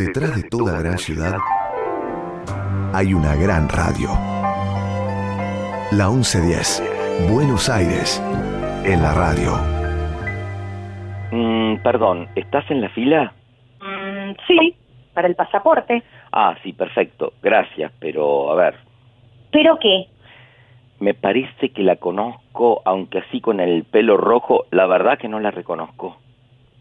Detrás de toda gran ciudad hay una gran radio. La 1110, Buenos Aires, en la radio. Mm, perdón, ¿estás en la fila? Mm, sí, para el pasaporte. Ah, sí, perfecto, gracias, pero a ver, ¿Pero qué? me parece que la conozco, aunque así con el pelo rojo, la verdad que no la reconozco.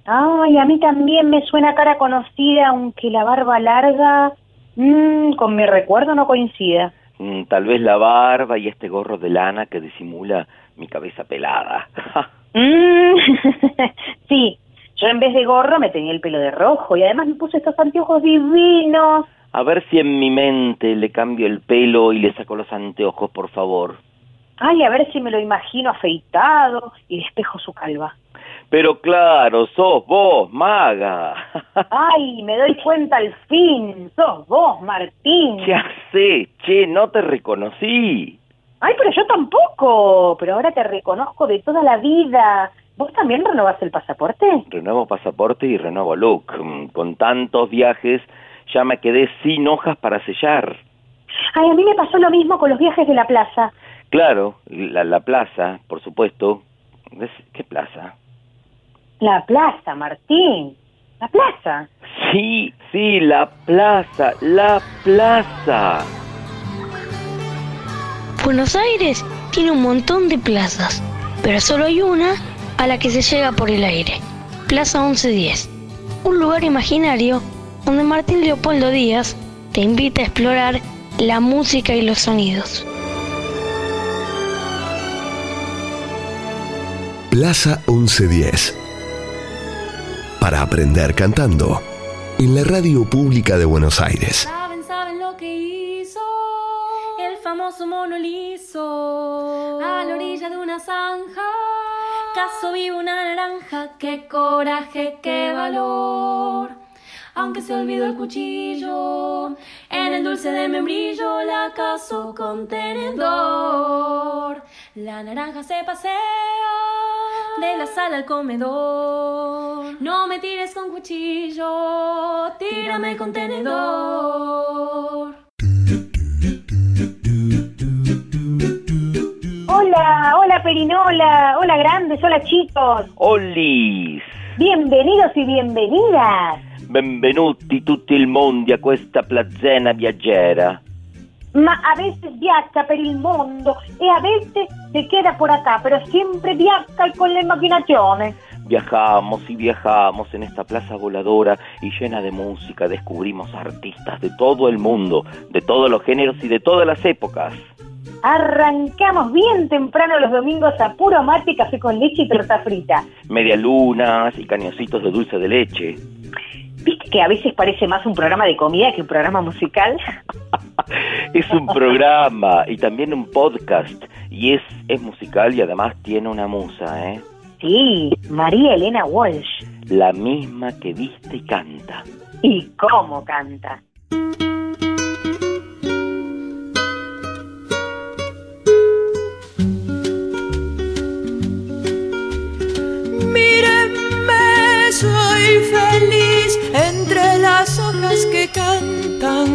Ay, a mí también me suena cara conocida, aunque la barba larga, mm, con mi recuerdo no coincida. Mm, tal vez la barba y este gorro de lana que disimula mi cabeza pelada. Mm, sí, yo en vez de gorro me tenía el pelo de rojo y además me puse estos anteojos divinos. a ver si en mi mente le cambio el pelo y le saco los anteojos, por favor. Ay, a ver si me lo imagino afeitado y despejo su calva. Pero claro, sos vos, maga. Ay, me doy cuenta al fin, sos vos, Martín. Ya sé, che, no te reconocí. Ay, pero yo tampoco, pero ahora te reconozco de toda la vida. ¿Vos también renovás el pasaporte? Renuevo pasaporte y renuevo look. Mm, Con tantos viajes ya me quedé sin hojas para sellar. Ay, a mí me pasó lo mismo con los viajes de la plaza. Claro, la, la plaza, por supuesto. ¿Qué plaza? La plaza, Martín. La plaza. Sí, sí, la plaza, la plaza. Buenos Aires tiene un montón de plazas, pero solo hay una a la que se llega por el aire. Plaza 1110. Un lugar imaginario donde Martín Leopoldo Díaz te invita a explorar la música y los sonidos. Plaza 1110. Para aprender cantando. En la radio pública de Buenos Aires. Saben, saben lo que hizo el famoso mono liso a la orilla de una zanja. Caso vive una naranja, qué coraje, qué valor. Aunque se olvidó el cuchillo, en el dulce de membrillo la caso con tenedor. La naranja se pasea de la sala al comedor. No me tires con cuchillo, tírame con tenedor. Hola, hola Perinola, hola grandes, hola chicos. Olis, Bienvenidos y bienvenidas. Benvenuti tutti il mondo a questa plazzena viaggiera. Ma a veces viaja per il mondo e a veces se queda por acá, pero siempre viaja con la imaginación. Viajamos y viajamos en esta plaza voladora y llena de música descubrimos artistas de todo el mundo, de todos los géneros y de todas las épocas. Arrancamos bien temprano los domingos a puro mate, café con leche y torta frita. Medialunas y cañoncitos de dulce de leche. ¿Viste que a veces parece más un programa de comida que un programa musical? Es un programa y también un podcast y es, es musical y además tiene una musa, ¿eh? Sí, María Elena Walsh. La misma que viste y canta. ¿Y cómo canta? Mírenme, soy feliz las hojas que cantan.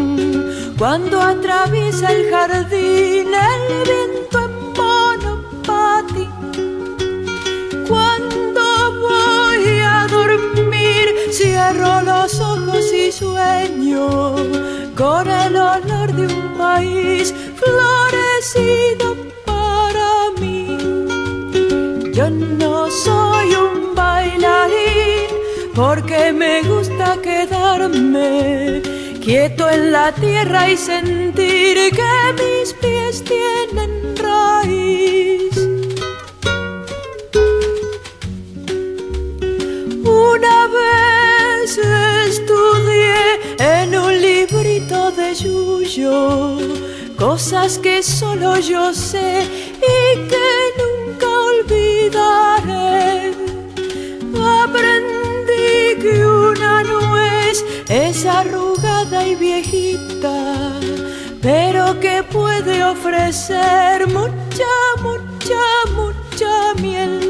Cuando atraviesa el jardín el viento en monopatín. Cuando voy a dormir, cierro los ojos y sueño con el olor de un país florecido para mí. Yo no soy un bailarín porque me gusta quedarme quieto en la tierra y sentir que mis pies tienen raíz. Una vez estudié en un librito de Yuyo cosas que solo yo sé y que nunca olvidaré. Que puede ofrecer mucha, mucha, mucha miel.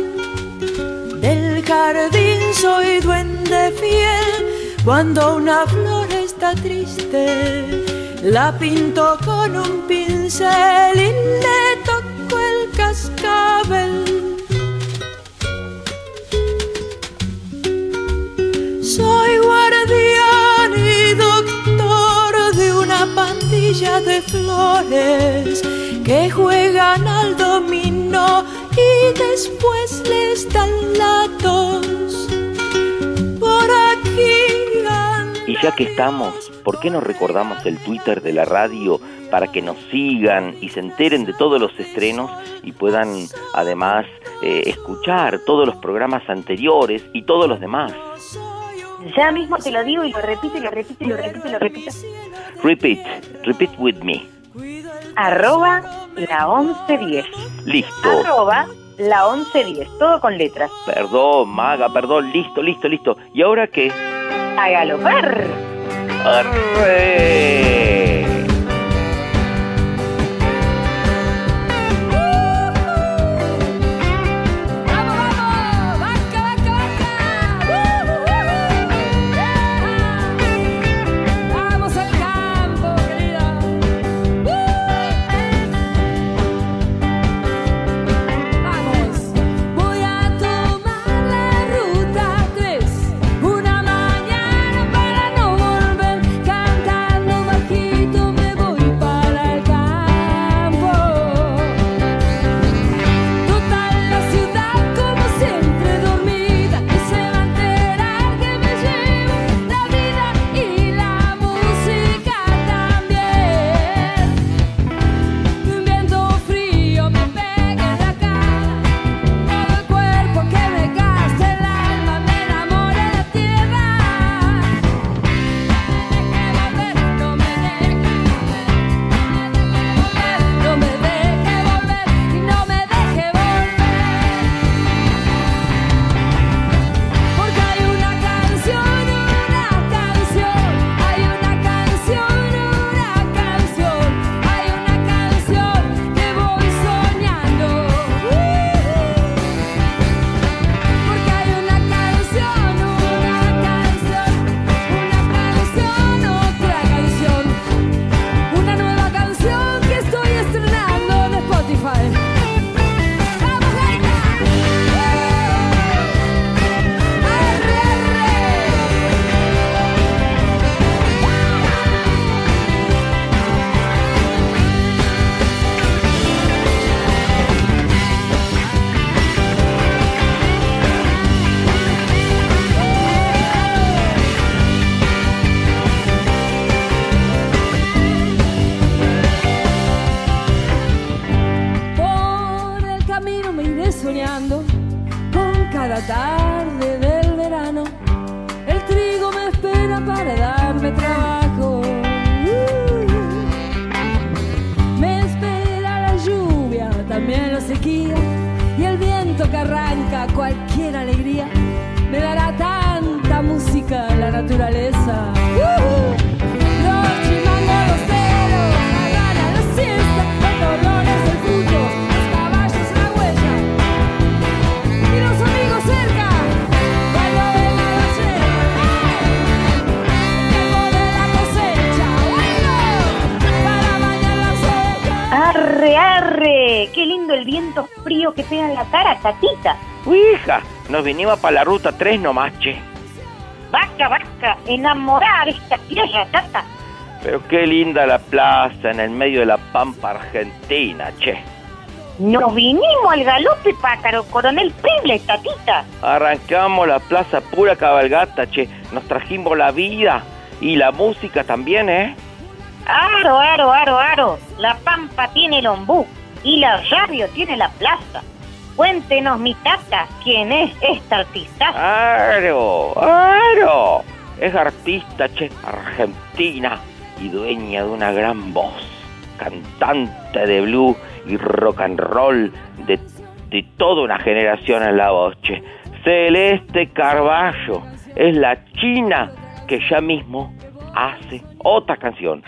Del jardín soy duende fiel cuando una flor es carta triste, la pinto con un pincel y le toco el cascabel. De flores que juegan al dominó y después les dan la tos. Por aquí. Y ya que estamos, ¿por qué no recordamos el Twitter de la radio para que nos sigan y se enteren de todos los estrenos y puedan además eh, escuchar todos los programas anteriores y todos los demás? Ya mismo te lo digo y lo repito y lo repito y lo repito y lo repito. Repeat, repeat with me. Arroba la 1110. Listo. Arroba la 1110. Todo con letras. Perdón, maga, perdón. Listo, listo, listo. ¿Y ahora qué? A galopar. ¡Arre! Nos vinimos para la ruta 3 nomás, che. Vaca, vaca, enamorada de esta tierra, tata. Pero qué linda la plaza en el medio de la pampa argentina, che. Nos vinimos al galope, pájaro, coronel Prible, tatita. Arrancamos la plaza pura cabalgata, che. Nos trajimos la vida y la música también, ¿eh? Aro, aro, aro, aro. La pampa tiene el ombú y la radio tiene la plaza. Cuéntenos, mi tata, quién es esta artista. ¡Aro! ¡Aro! Es artista, che, argentina y dueña de una gran voz. Cantante de blues y rock and roll de, de toda una generación en la voz, che. Celeste Carballo es la china que ya mismo hace otra canción.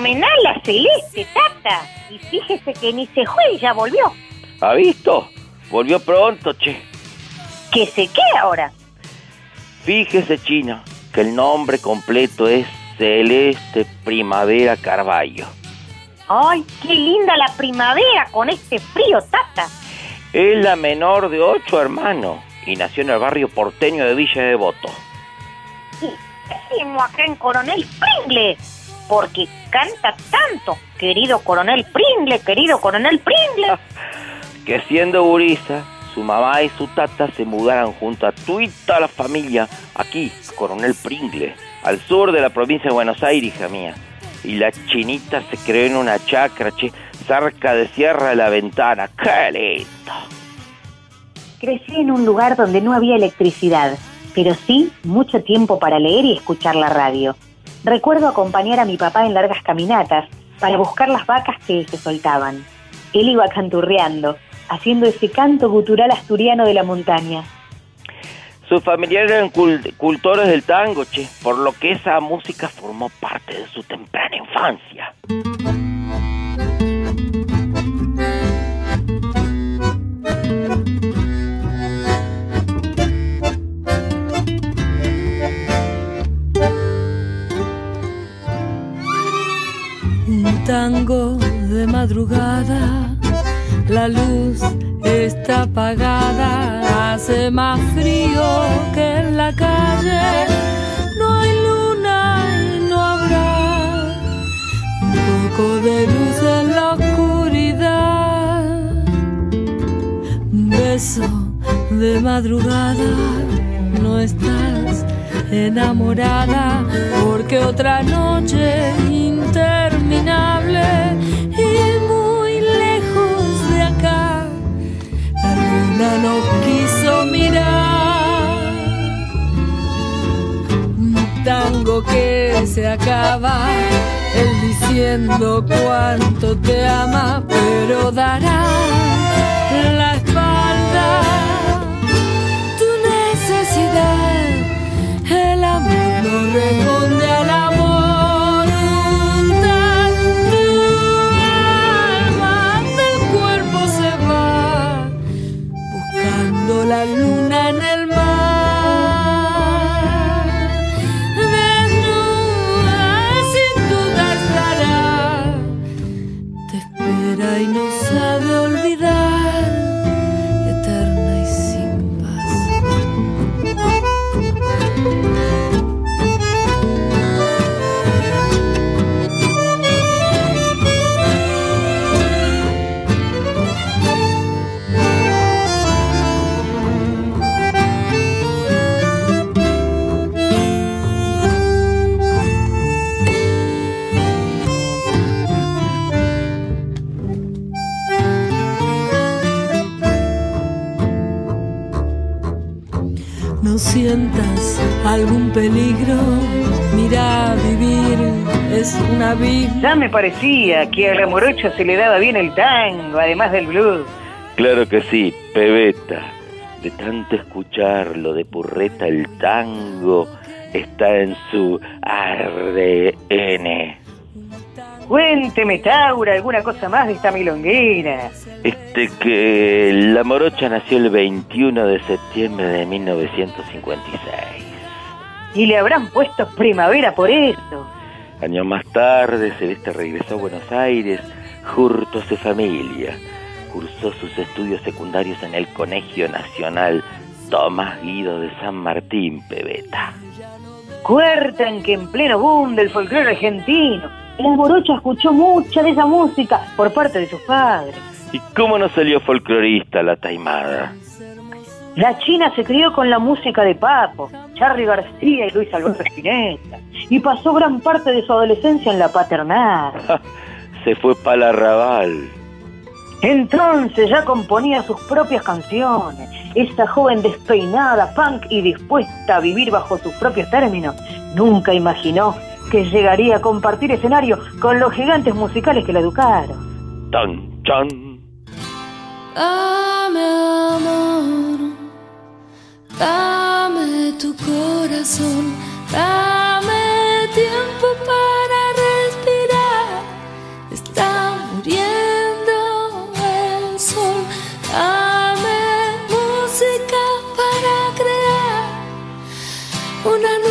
Fenomenal la celeste, Tata. Y fíjese que ni se fue y ya volvió. ¿Ha visto? Volvió pronto, che. ¿Que se qué ahora? Fíjese, China, que el nombre completo es Celeste Primavera Carballo. Ay, qué linda la primavera con este frío, Tata. Es la menor de ocho hermanos y nació en el barrio porteño de Villa Devoto. Y acá en Coronel Pringle, porque canta tanto. Querido Coronel Pringle, querido Coronel Pringle. Que siendo gurisa, su mamá y su tata se mudaron junto a toda la familia aquí, Coronel Pringle, al sur de la provincia de Buenos Aires, hija mía. Y la chinita se creó en una chacra, che, cerca de Sierra de la Ventana. ¡Qué lindo! Crecí en un lugar donde no había electricidad, pero sí mucho tiempo para leer y escuchar la radio. Recuerdo acompañar a mi papá en largas caminatas para buscar las vacas que se soltaban. Él iba canturreando, haciendo ese canto gutural asturiano de la montaña. Sus familiares eran cul- cultores del tango, che, por lo que esa música formó parte de su temprana infancia. Tango de madrugada, la luz está apagada, hace más frío que en la calle, no hay luna y no habrá un poco de luz en la oscuridad. Beso de madrugada, no estás enamorada porque otra noche y muy lejos de acá la luna no quiso mirar un tango que se acaba él diciendo cuánto te ama pero dará la espalda tu necesidad el amor no responde al amor. Sientas algún peligro, mira vivir es una vida. Ya me parecía que a la morocha se le daba bien el tango, además del blues. Claro que sí, pebeta. De tanto escucharlo de purreta el tango está en su ARN. Cuénteme, Taura, alguna cosa más de esta milonguera. Este que la morocha nació el 21 de septiembre de 1956. Y le habrán puesto primavera por eso. Años más tarde, Celeste regresó a Buenos Aires, junto a su familia. Cursó sus estudios secundarios en el Colegio Nacional Tomás Guido de San Martín, Pebeta. Cuertan que en pleno boom del folclore argentino, la morocha escuchó mucha de esa música por parte de sus padres. ¿Y cómo no salió folclorista la taimada? La China se crió con la música de Papo, Charly García y Luis Alberto Spinetta, y pasó gran parte de su adolescencia en la paternal. Se fue para el arrabal. Entonces ya componía sus propias canciones. Esa joven despeinada, punk y dispuesta a vivir bajo sus propios términos, nunca imaginó que llegaría a compartir escenario con los gigantes musicales que la educaron. Tan, chan. Dame amor, dame tu corazón, dame tiempo para respirar. Está muriendo el sol, dame música para crear una nueva.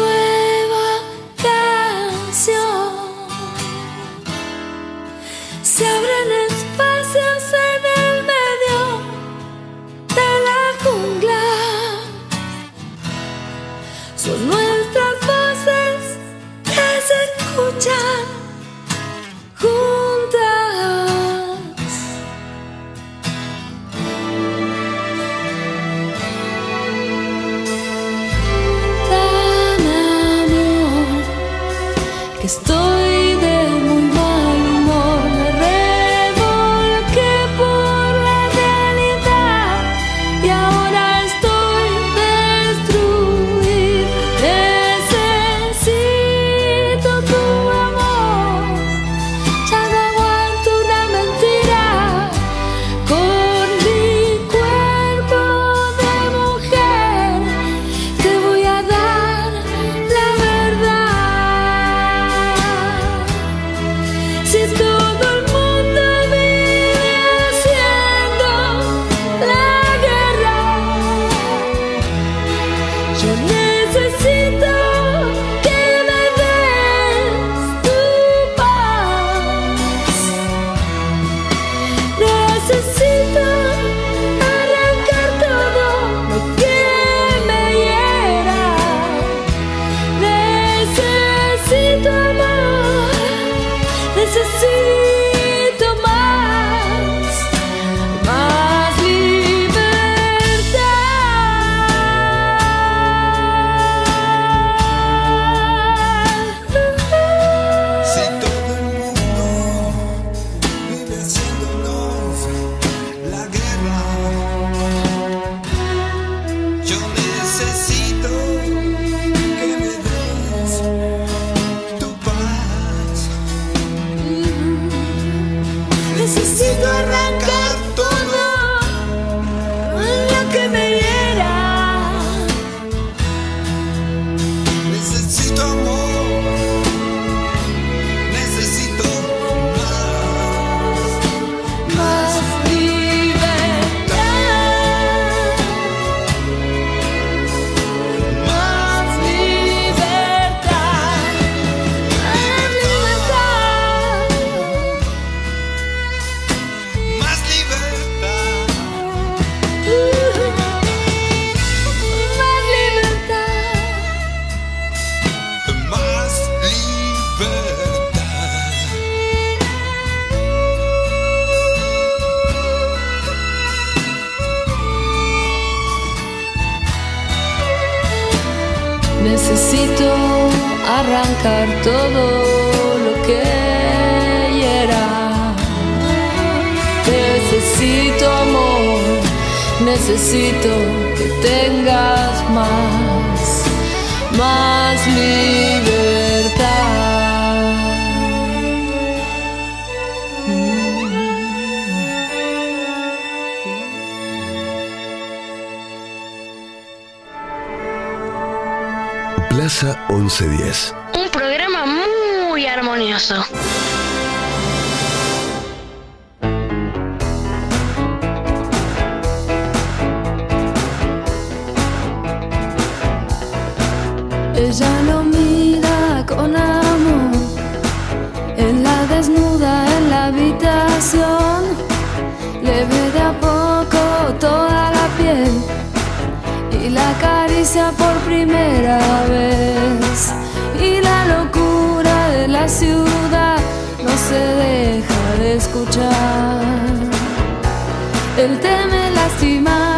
Ella lo mira con amor en la desnuda en la habitación. Le ve de a poco toda la piel y la acaricia por primera vez. Y la locura de la ciudad no se deja de escuchar. Él teme lastimarla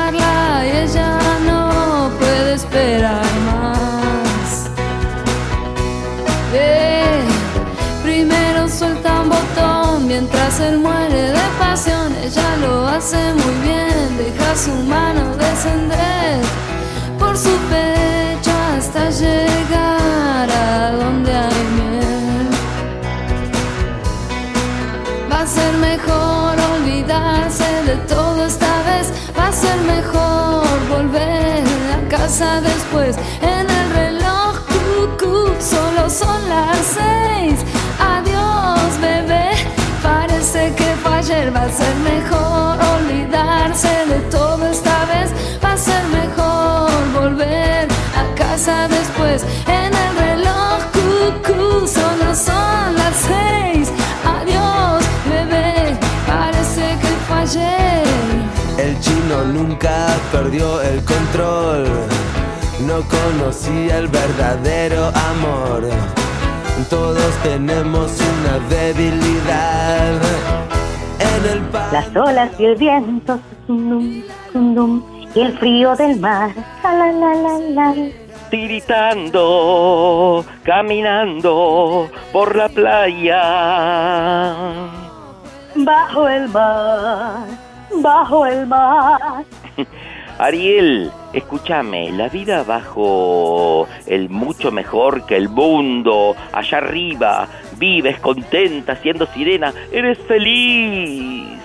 mientras él muere de pasión. Ella lo hace muy bien, deja su mano descender por su pecho hasta llegar a donde hay miel. Va a ser mejor olvidarse de todo esta vez. Va a ser mejor volver a casa después. En el reloj, cucú, solo son las seis. Ser mejor olvidarse de todo esta vez. Va a ser mejor volver a casa. después. En el reloj, cucú, solo son las seis. Adiós, bebé, parece que fallé. El chino nunca perdió el control. No conocía el verdadero amor. Todos tenemos una debilidad. Las olas y el viento, y el frío del mar, la la la la la. Tiritando, caminando por la playa. Bajo el mar, bajo el mar. Ariel, escúchame, la vida bajo el mucho mejor que el mundo, allá arriba, vives contenta siendo sirena, eres feliz.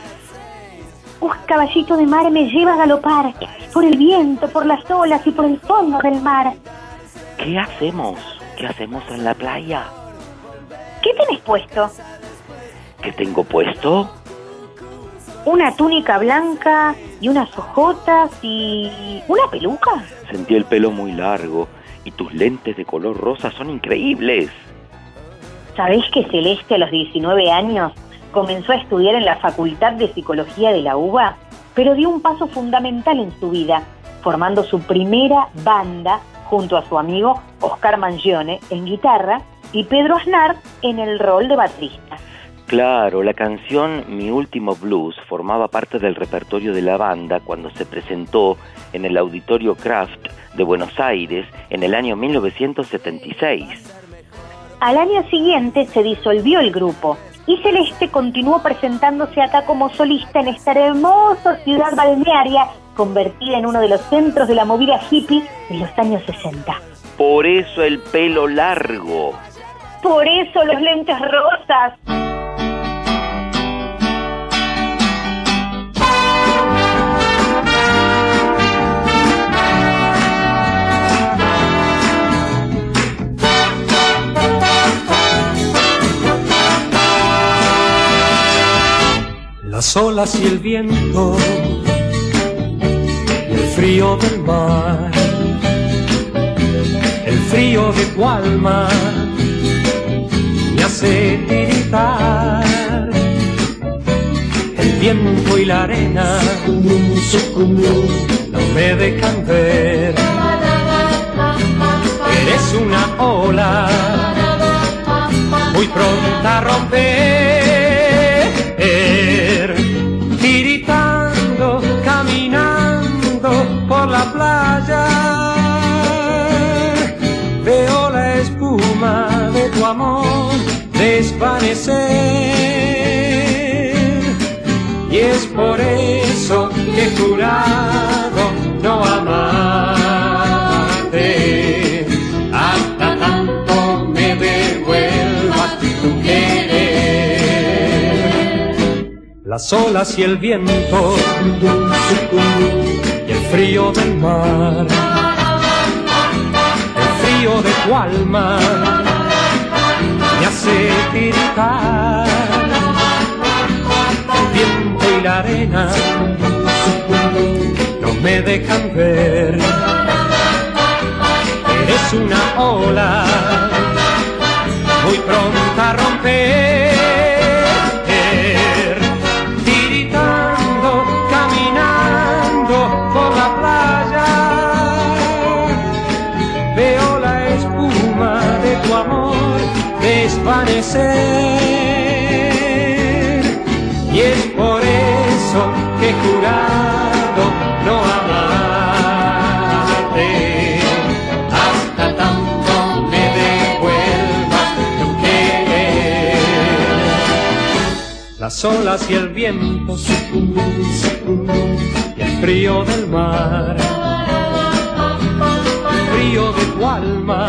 Un caballito de mar me lleva a galopar por el viento, por las olas y por el fondo del mar. ¿Qué hacemos? ¿Qué hacemos en la playa? ¿Qué tenés puesto? ¿Qué tengo puesto? Una túnica blanca y unas ojotas y una peluca. Sentí el pelo muy largo y tus lentes de color rosa son increíbles. ¿Sabés que Celeste a los 19 años comenzó a estudiar en la Facultad de Psicología de la UBA, pero dio un paso fundamental en su vida, formando su primera banda junto a su amigo Oscar Mangione en guitarra y Pedro Aznar en el rol de baterista. Claro, la canción Mi Último Blues formaba parte del repertorio de la banda cuando se presentó en el Auditorio Kraft de Buenos Aires en el año 1976. Al año siguiente se disolvió el grupo y Celeste continuó presentándose acá como solista en esta hermosa ciudad balnearia convertida en uno de los centros de la movida hippie de los años 60. Por eso el pelo largo. Por eso los lentes rosas. Las olas y el viento el frío del mar, el frío de tu alma me hace tiritar. El viento y la arena no me dejan ver. Eres una ola muy pronta a romper. Amor desvanecer. Y es por eso que he jurado no amarte. Hasta tanto me devuelvas tu querer. Las olas y el viento y el frío del mar. El frío de tu alma hace tiritar. El viento y la arena no me dejan ver. Eres una ola muy pronta a romper. Y es por eso que he jurado no amarte. Hasta tanto me devuelvas tu querer. Las olas y el viento y el frío del mar. El frío de tu alma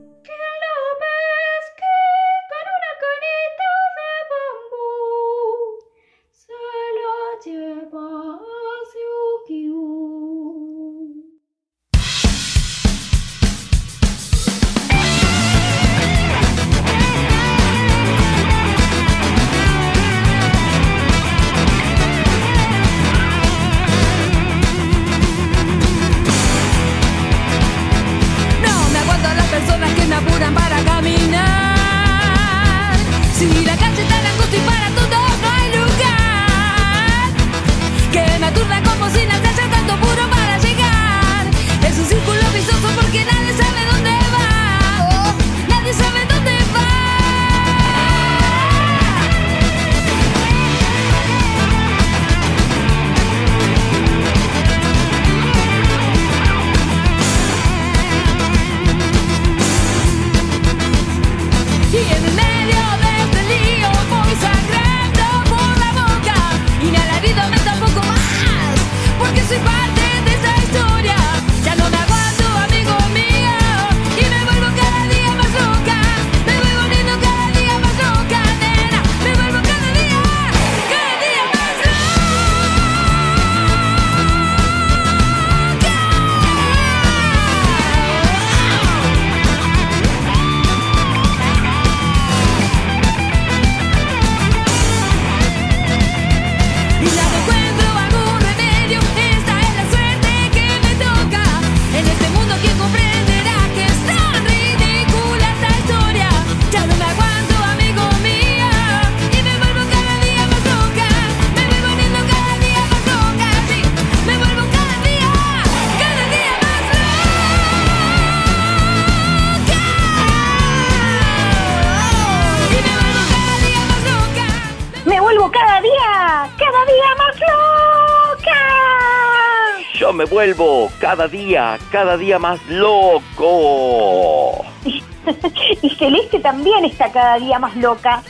Cada día, cada día más loco. y Celeste también está cada día más loca.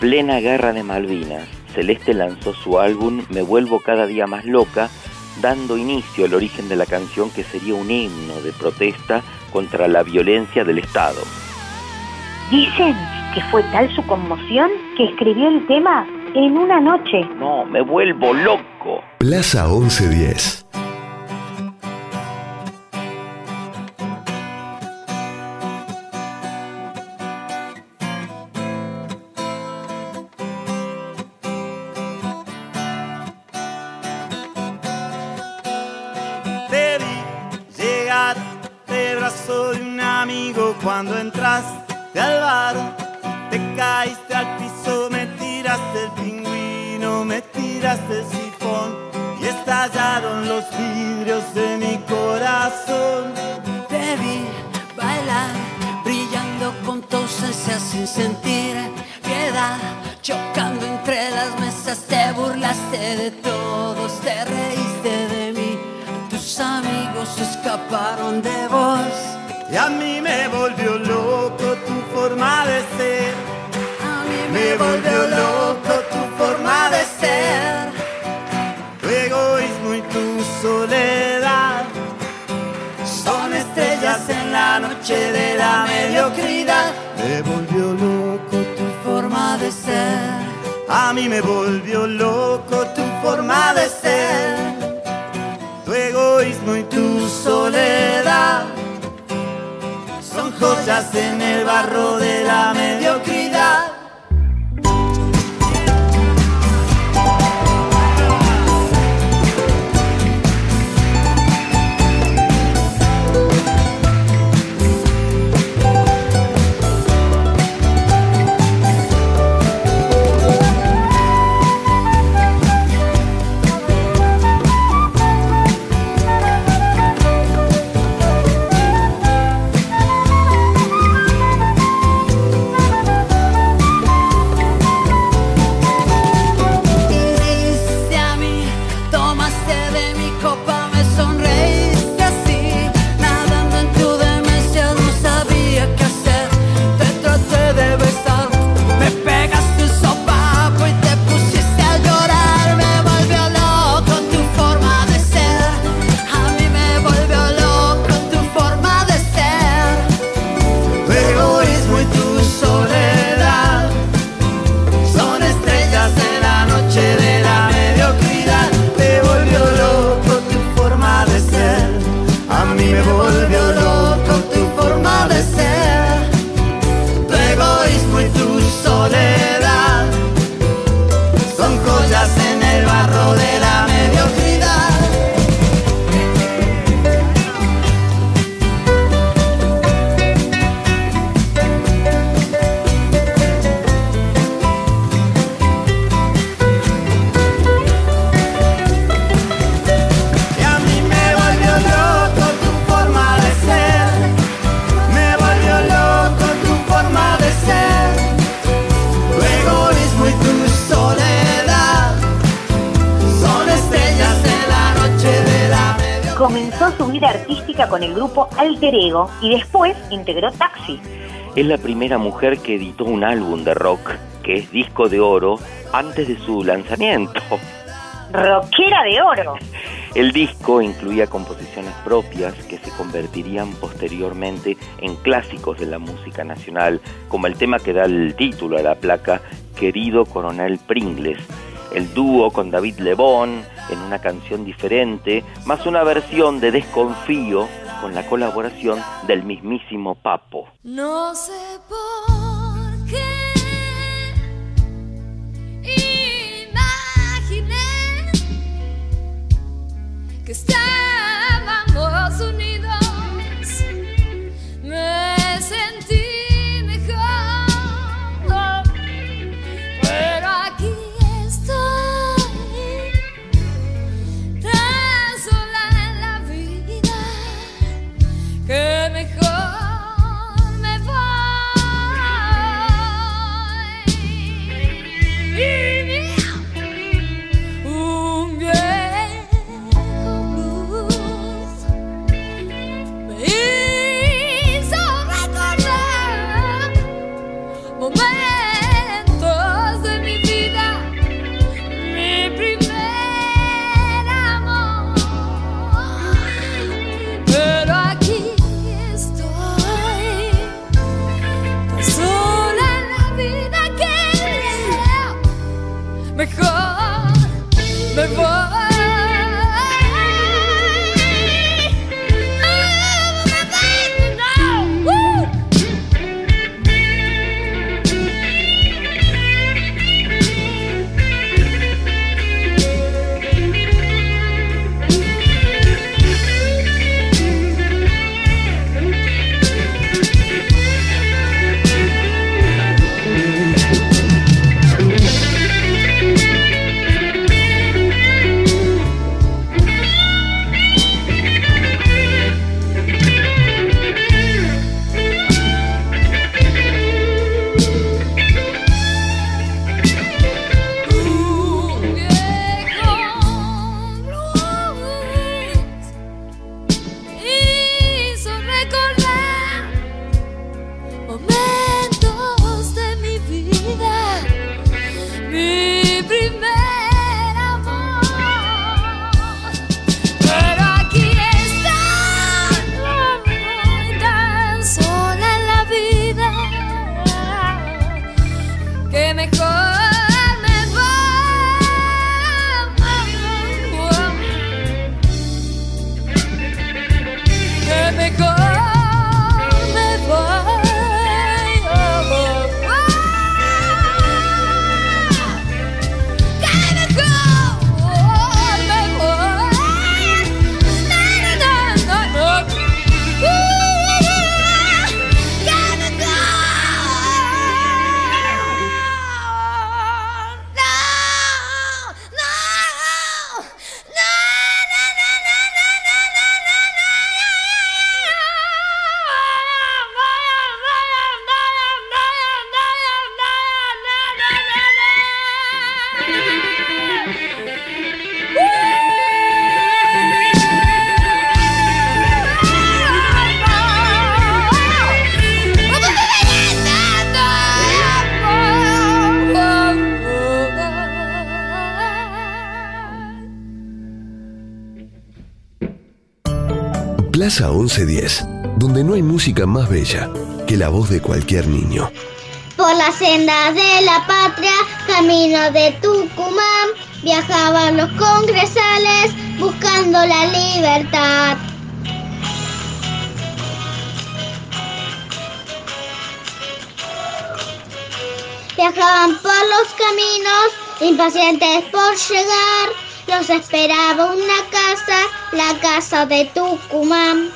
Plena guerra de Malvinas, Celeste lanzó su álbum Me vuelvo cada día más loca, dando inicio al origen de la canción que sería un himno de protesta contra la violencia del Estado. Dicen que fue tal su conmoción que escribió el tema en una noche. No, me vuelvo loco. Plaza 1110. Sin sentir piedad. Chocando entre las mesas, te burlaste de todos, te reíste de mí. Tus amigos escaparon de vos. Y a mí me volvió loco tu forma de ser. A mí Me volvió loco tu forma de ser. Tu egoísmo y tu soledad son estrellas en la noche de la mediocridad. Me A mí me volvió loco tu forma de ser. Tu egoísmo y tu soledad son joyas en el barro de la mediocridad. Y después integró Taxi. Es la primera mujer que editó un álbum de rock, que es disco de oro, antes de su lanzamiento. Rockera de oro. El disco incluía composiciones propias que se convertirían posteriormente en clásicos de la música nacional, como el tema que da el título a la placa, Querido Coronel Pringles, el dúo con David Lebón en una canción diferente, más una versión de Desconfío con la colaboración del mismísimo Papo. No sé por qué imaginé que estábamos unidos. Que mejor Plaza 1110, donde no hay música más bella que la voz de cualquier niño. Por la senda de la patria, camino de Tucumán, viajaban los congresales buscando la libertad. Viajaban por los caminos, impacientes por llegar, los esperaba una casa, la casa de Tucumán.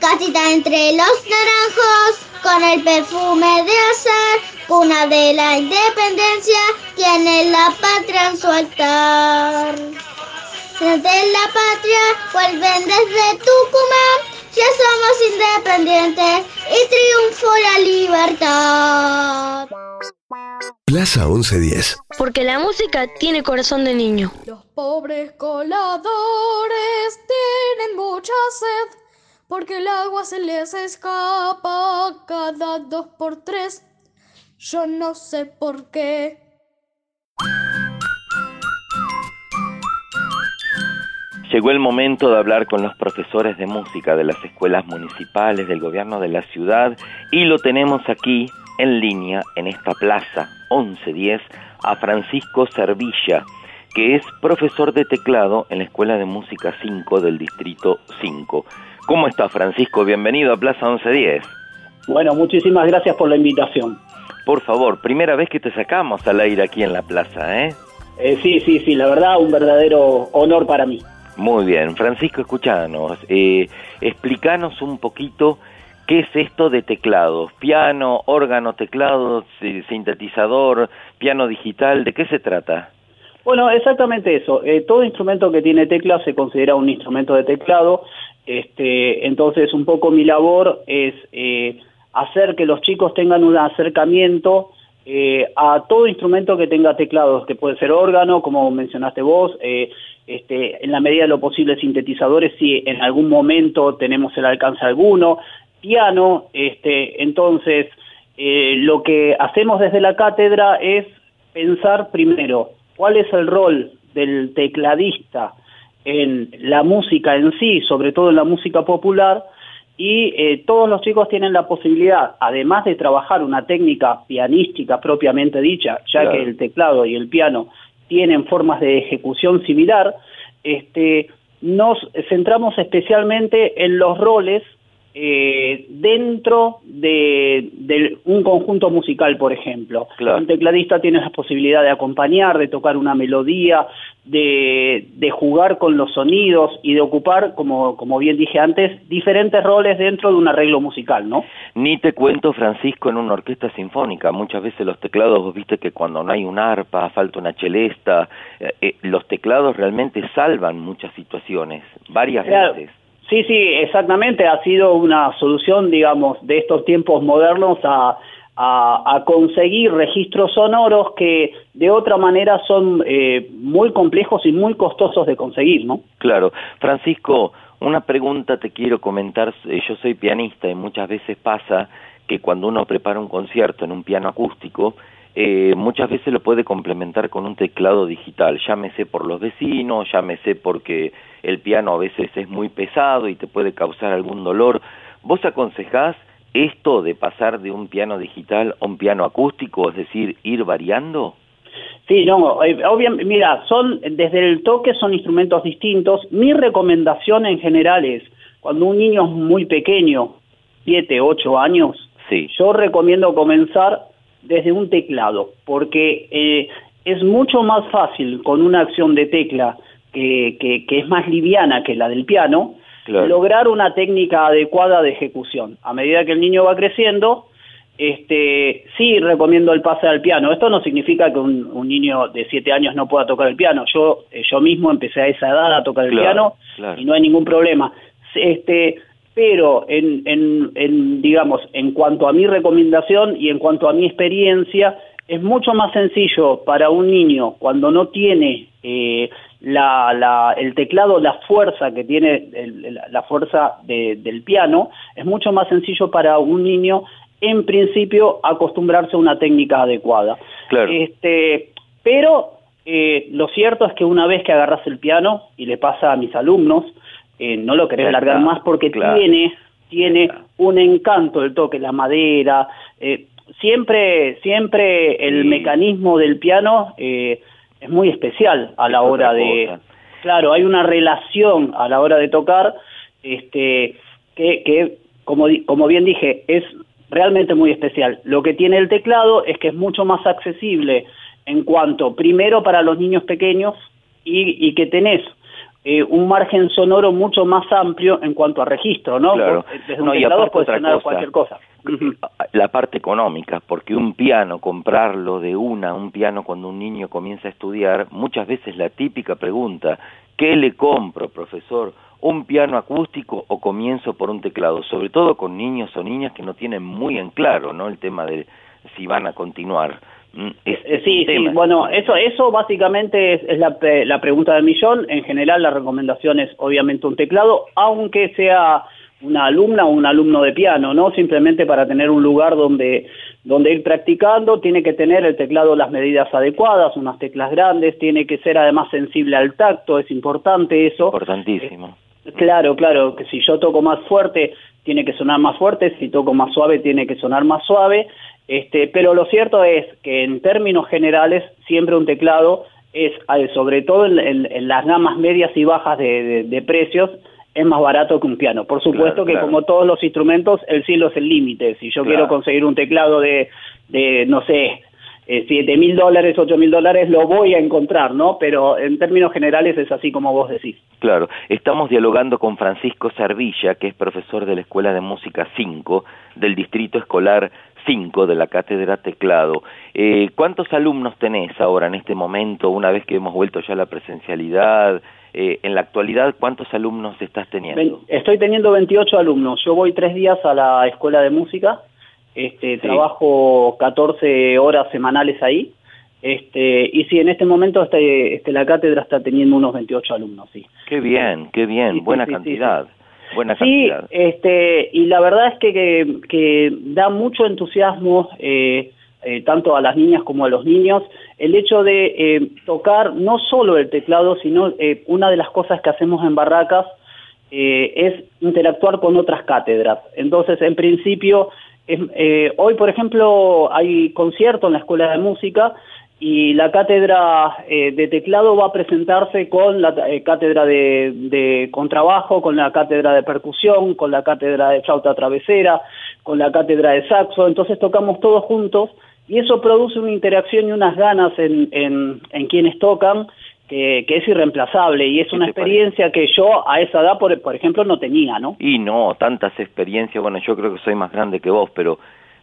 Casita entre los naranjos, con el perfume de azar, cuna de la independencia, tiene la patria en su altar. Desde la patria vuelven desde Tucumán, ya somos independientes y triunfó la libertad. Plaza 1110. Porque la música tiene corazón de niño. Los pobres coladores tienen mucha sed porque el agua se les escapa cada dos por tres. Yo no sé por qué. Llegó el momento de hablar con los profesores de música de las escuelas municipales del gobierno de la ciudad y lo tenemos aquí en línea en esta plaza 1110 a Francisco Servilla, que es profesor de teclado en la Escuela de Música 5 del Distrito 5. ¿Cómo está Francisco? Bienvenido a Plaza 1110. Bueno, muchísimas gracias por la invitación. Por favor, primera vez que te sacamos al aire aquí en la plaza, ¿eh? Eh, sí, sí, sí, la verdad, un verdadero honor para mí. Muy bien, Francisco, escuchanos, eh, explícanos un poquito qué es esto de teclado, piano, órgano, teclado, si- sintetizador, piano digital, ¿de qué se trata? Bueno, exactamente eso. Eh, todo instrumento que tiene tecla se considera un instrumento de teclado. Este, entonces, un poco mi labor es eh, hacer que los chicos tengan un acercamiento eh, a todo instrumento que tenga teclados, que puede ser órgano, como mencionaste vos, eh, este, en la medida de lo posible sintetizadores, si en algún momento tenemos el alcance alguno, piano, este, entonces eh, lo que hacemos desde la cátedra es pensar primero cuál es el rol del tecladista en la música en sí, sobre todo en la música popular, y eh, todos los chicos tienen la posibilidad, además de trabajar una técnica pianística propiamente dicha, ya Claro. que el teclado y el piano tienen formas de ejecución similar, este, nos centramos especialmente en los roles eh, dentro de, de un conjunto musical, por ejemplo. Claro. Un tecladista tiene la posibilidad de acompañar, de tocar una melodía, de, de jugar con los sonidos y de ocupar, como, como bien dije antes, diferentes roles dentro de un arreglo musical, ¿no? Ni te cuento, Francisco, en una orquesta sinfónica. Muchas veces los teclados, vos viste que cuando no hay un arpa, falta una chelesta, eh, eh, los teclados realmente salvan muchas situaciones, varias Claro. veces. Sí, sí, exactamente. Ha sido una solución, digamos, de estos tiempos modernos a, conseguir registros sonoros que de otra manera son eh, muy complejos y muy costosos de conseguir, ¿no? Claro. Francisco, una pregunta te quiero comentar. Eh, Yo soy pianista y muchas veces pasa que cuando uno prepara un concierto en un piano acústico, eh, muchas veces lo puede complementar con un teclado digital, llámese por los vecinos, llámese porque el piano a veces es muy pesado y te puede causar algún dolor. ¿Vos aconsejás esto de pasar de un piano digital a un piano acústico, es decir, ir variando? Sí, no, eh, obviamente, mira, son, desde el toque son instrumentos distintos. Mi recomendación en general es, cuando un niño es muy pequeño, 7, 8 años, Sí. yo recomiendo comenzar desde un teclado, porque eh, es mucho más fácil con una acción de tecla que, que- que es más liviana que la del piano, Claro. lograr una técnica adecuada de ejecución. A medida que el niño va creciendo, este, sí recomiendo el pase al piano. Esto no significa que un, un niño de 7 años no pueda tocar el piano. Yo, eh, yo mismo empecé a esa edad a tocar el Claro, piano claro. y no hay ningún problema. Este, pero en, en, en, digamos, en cuanto a mi recomendación y en cuanto a mi experiencia, es mucho más sencillo para un niño cuando no tiene eh, la, la- el teclado, la fuerza que tiene el- la- fuerza de- del piano, es mucho más sencillo para un niño en principio acostumbrarse a una técnica adecuada. Claro. Este, pero eh, lo cierto es que una vez que agarras el piano, y le pasa a mis alumnos, eh, no lo querés Ya largar está, más porque claro. tiene, tiene un encanto el toque, la madera. eh, siempre, siempre el Sí. mecanismo del piano eh, es muy especial a la Es hora de... cosa. Claro, hay una relación a la hora de tocar este, que, que como, como bien dije, es realmente muy especial. Lo que tiene el teclado es que es mucho más accesible en cuanto, primero, para los niños pequeños y, y que tenés eh, un margen sonoro mucho más amplio en cuanto a registro, ¿no? Claro. Vos, Desde un No, teclado puede sonar cosa. cualquier cosa. Ujú. la parte económica, porque un piano, comprarlo de una, un piano cuando un niño comienza a estudiar, muchas veces la típica pregunta, ¿qué le compro, profesor? ¿Un piano acústico o comienzo por un teclado? Sobre todo con niños o niñas que no tienen muy en claro, ¿no? El tema de si van a continuar. Mm, es- Eh, es sí, sí, bueno, eso, eso básicamente es, es la, la pregunta del millón. En general la recomendación es obviamente un teclado, aunque sea una alumna o un alumno de piano, ¿no? Simplemente para tener un lugar donde, donde ir practicando, tiene que tener el teclado las medidas adecuadas, unas teclas grandes, tiene que ser además sensible al tacto, es importante eso. Importantísimo. Claro, claro, que si yo toco más fuerte, tiene que sonar más fuerte, si toco más suave, tiene que sonar más suave. Este, pero lo cierto es que en términos generales, siempre un teclado es, sobre todo en, en- en las gamas medias y bajas de, de- de precios, es más barato que un piano. Por supuesto Claro, que claro. como todos los instrumentos, el cielo es el límite. Si yo Claro. quiero conseguir un teclado de, de no sé, eh, siete mil dólares, ocho mil dólares, lo voy a encontrar, ¿no? Pero en términos generales es así como vos decís. Claro, estamos dialogando con Francisco Servilla, que es profesor de la Escuela de Música 5 del Distrito Escolar 5 de la Cátedra Teclado. Eh, ¿Cuántos alumnos tenés ahora en este momento, una vez que hemos vuelto ya a la presencialidad? Eh, en la actualidad, ¿cuántos alumnos estás teniendo? Estoy teniendo 28 alumnos. Yo voy tres días a la escuela de música este, trabajo 14 horas semanales ahí, este, y sí, en este momento este, este, la cátedra está teniendo unos 28 alumnos, sí. Qué bien, qué bien, Sí, buena sí, cantidad. Buena Sí, cantidad. este, y la verdad es que, que, que da mucho entusiasmo eh, eh, tanto a las niñas como a los niños el hecho de eh, tocar no solo el teclado, sino eh, una de las cosas que hacemos en Barracas eh, es interactuar con otras cátedras. Entonces, en principio, eh, hoy, por ejemplo, hay concierto en la Escuela de Música y la cátedra eh, de teclado va a presentarse con la eh, cátedra de, de contrabajo, con la cátedra de percusión, con la cátedra de flauta travesera, con la cátedra de saxo, entonces tocamos todos juntos y eso produce una interacción y unas ganas en, en, en quienes tocan que, que es irreemplazable y es una experiencia que yo a esa edad, por, por ejemplo, no tenía, ¿no? Y no, tantas experiencias, bueno, yo creo que soy más grande que vos, pero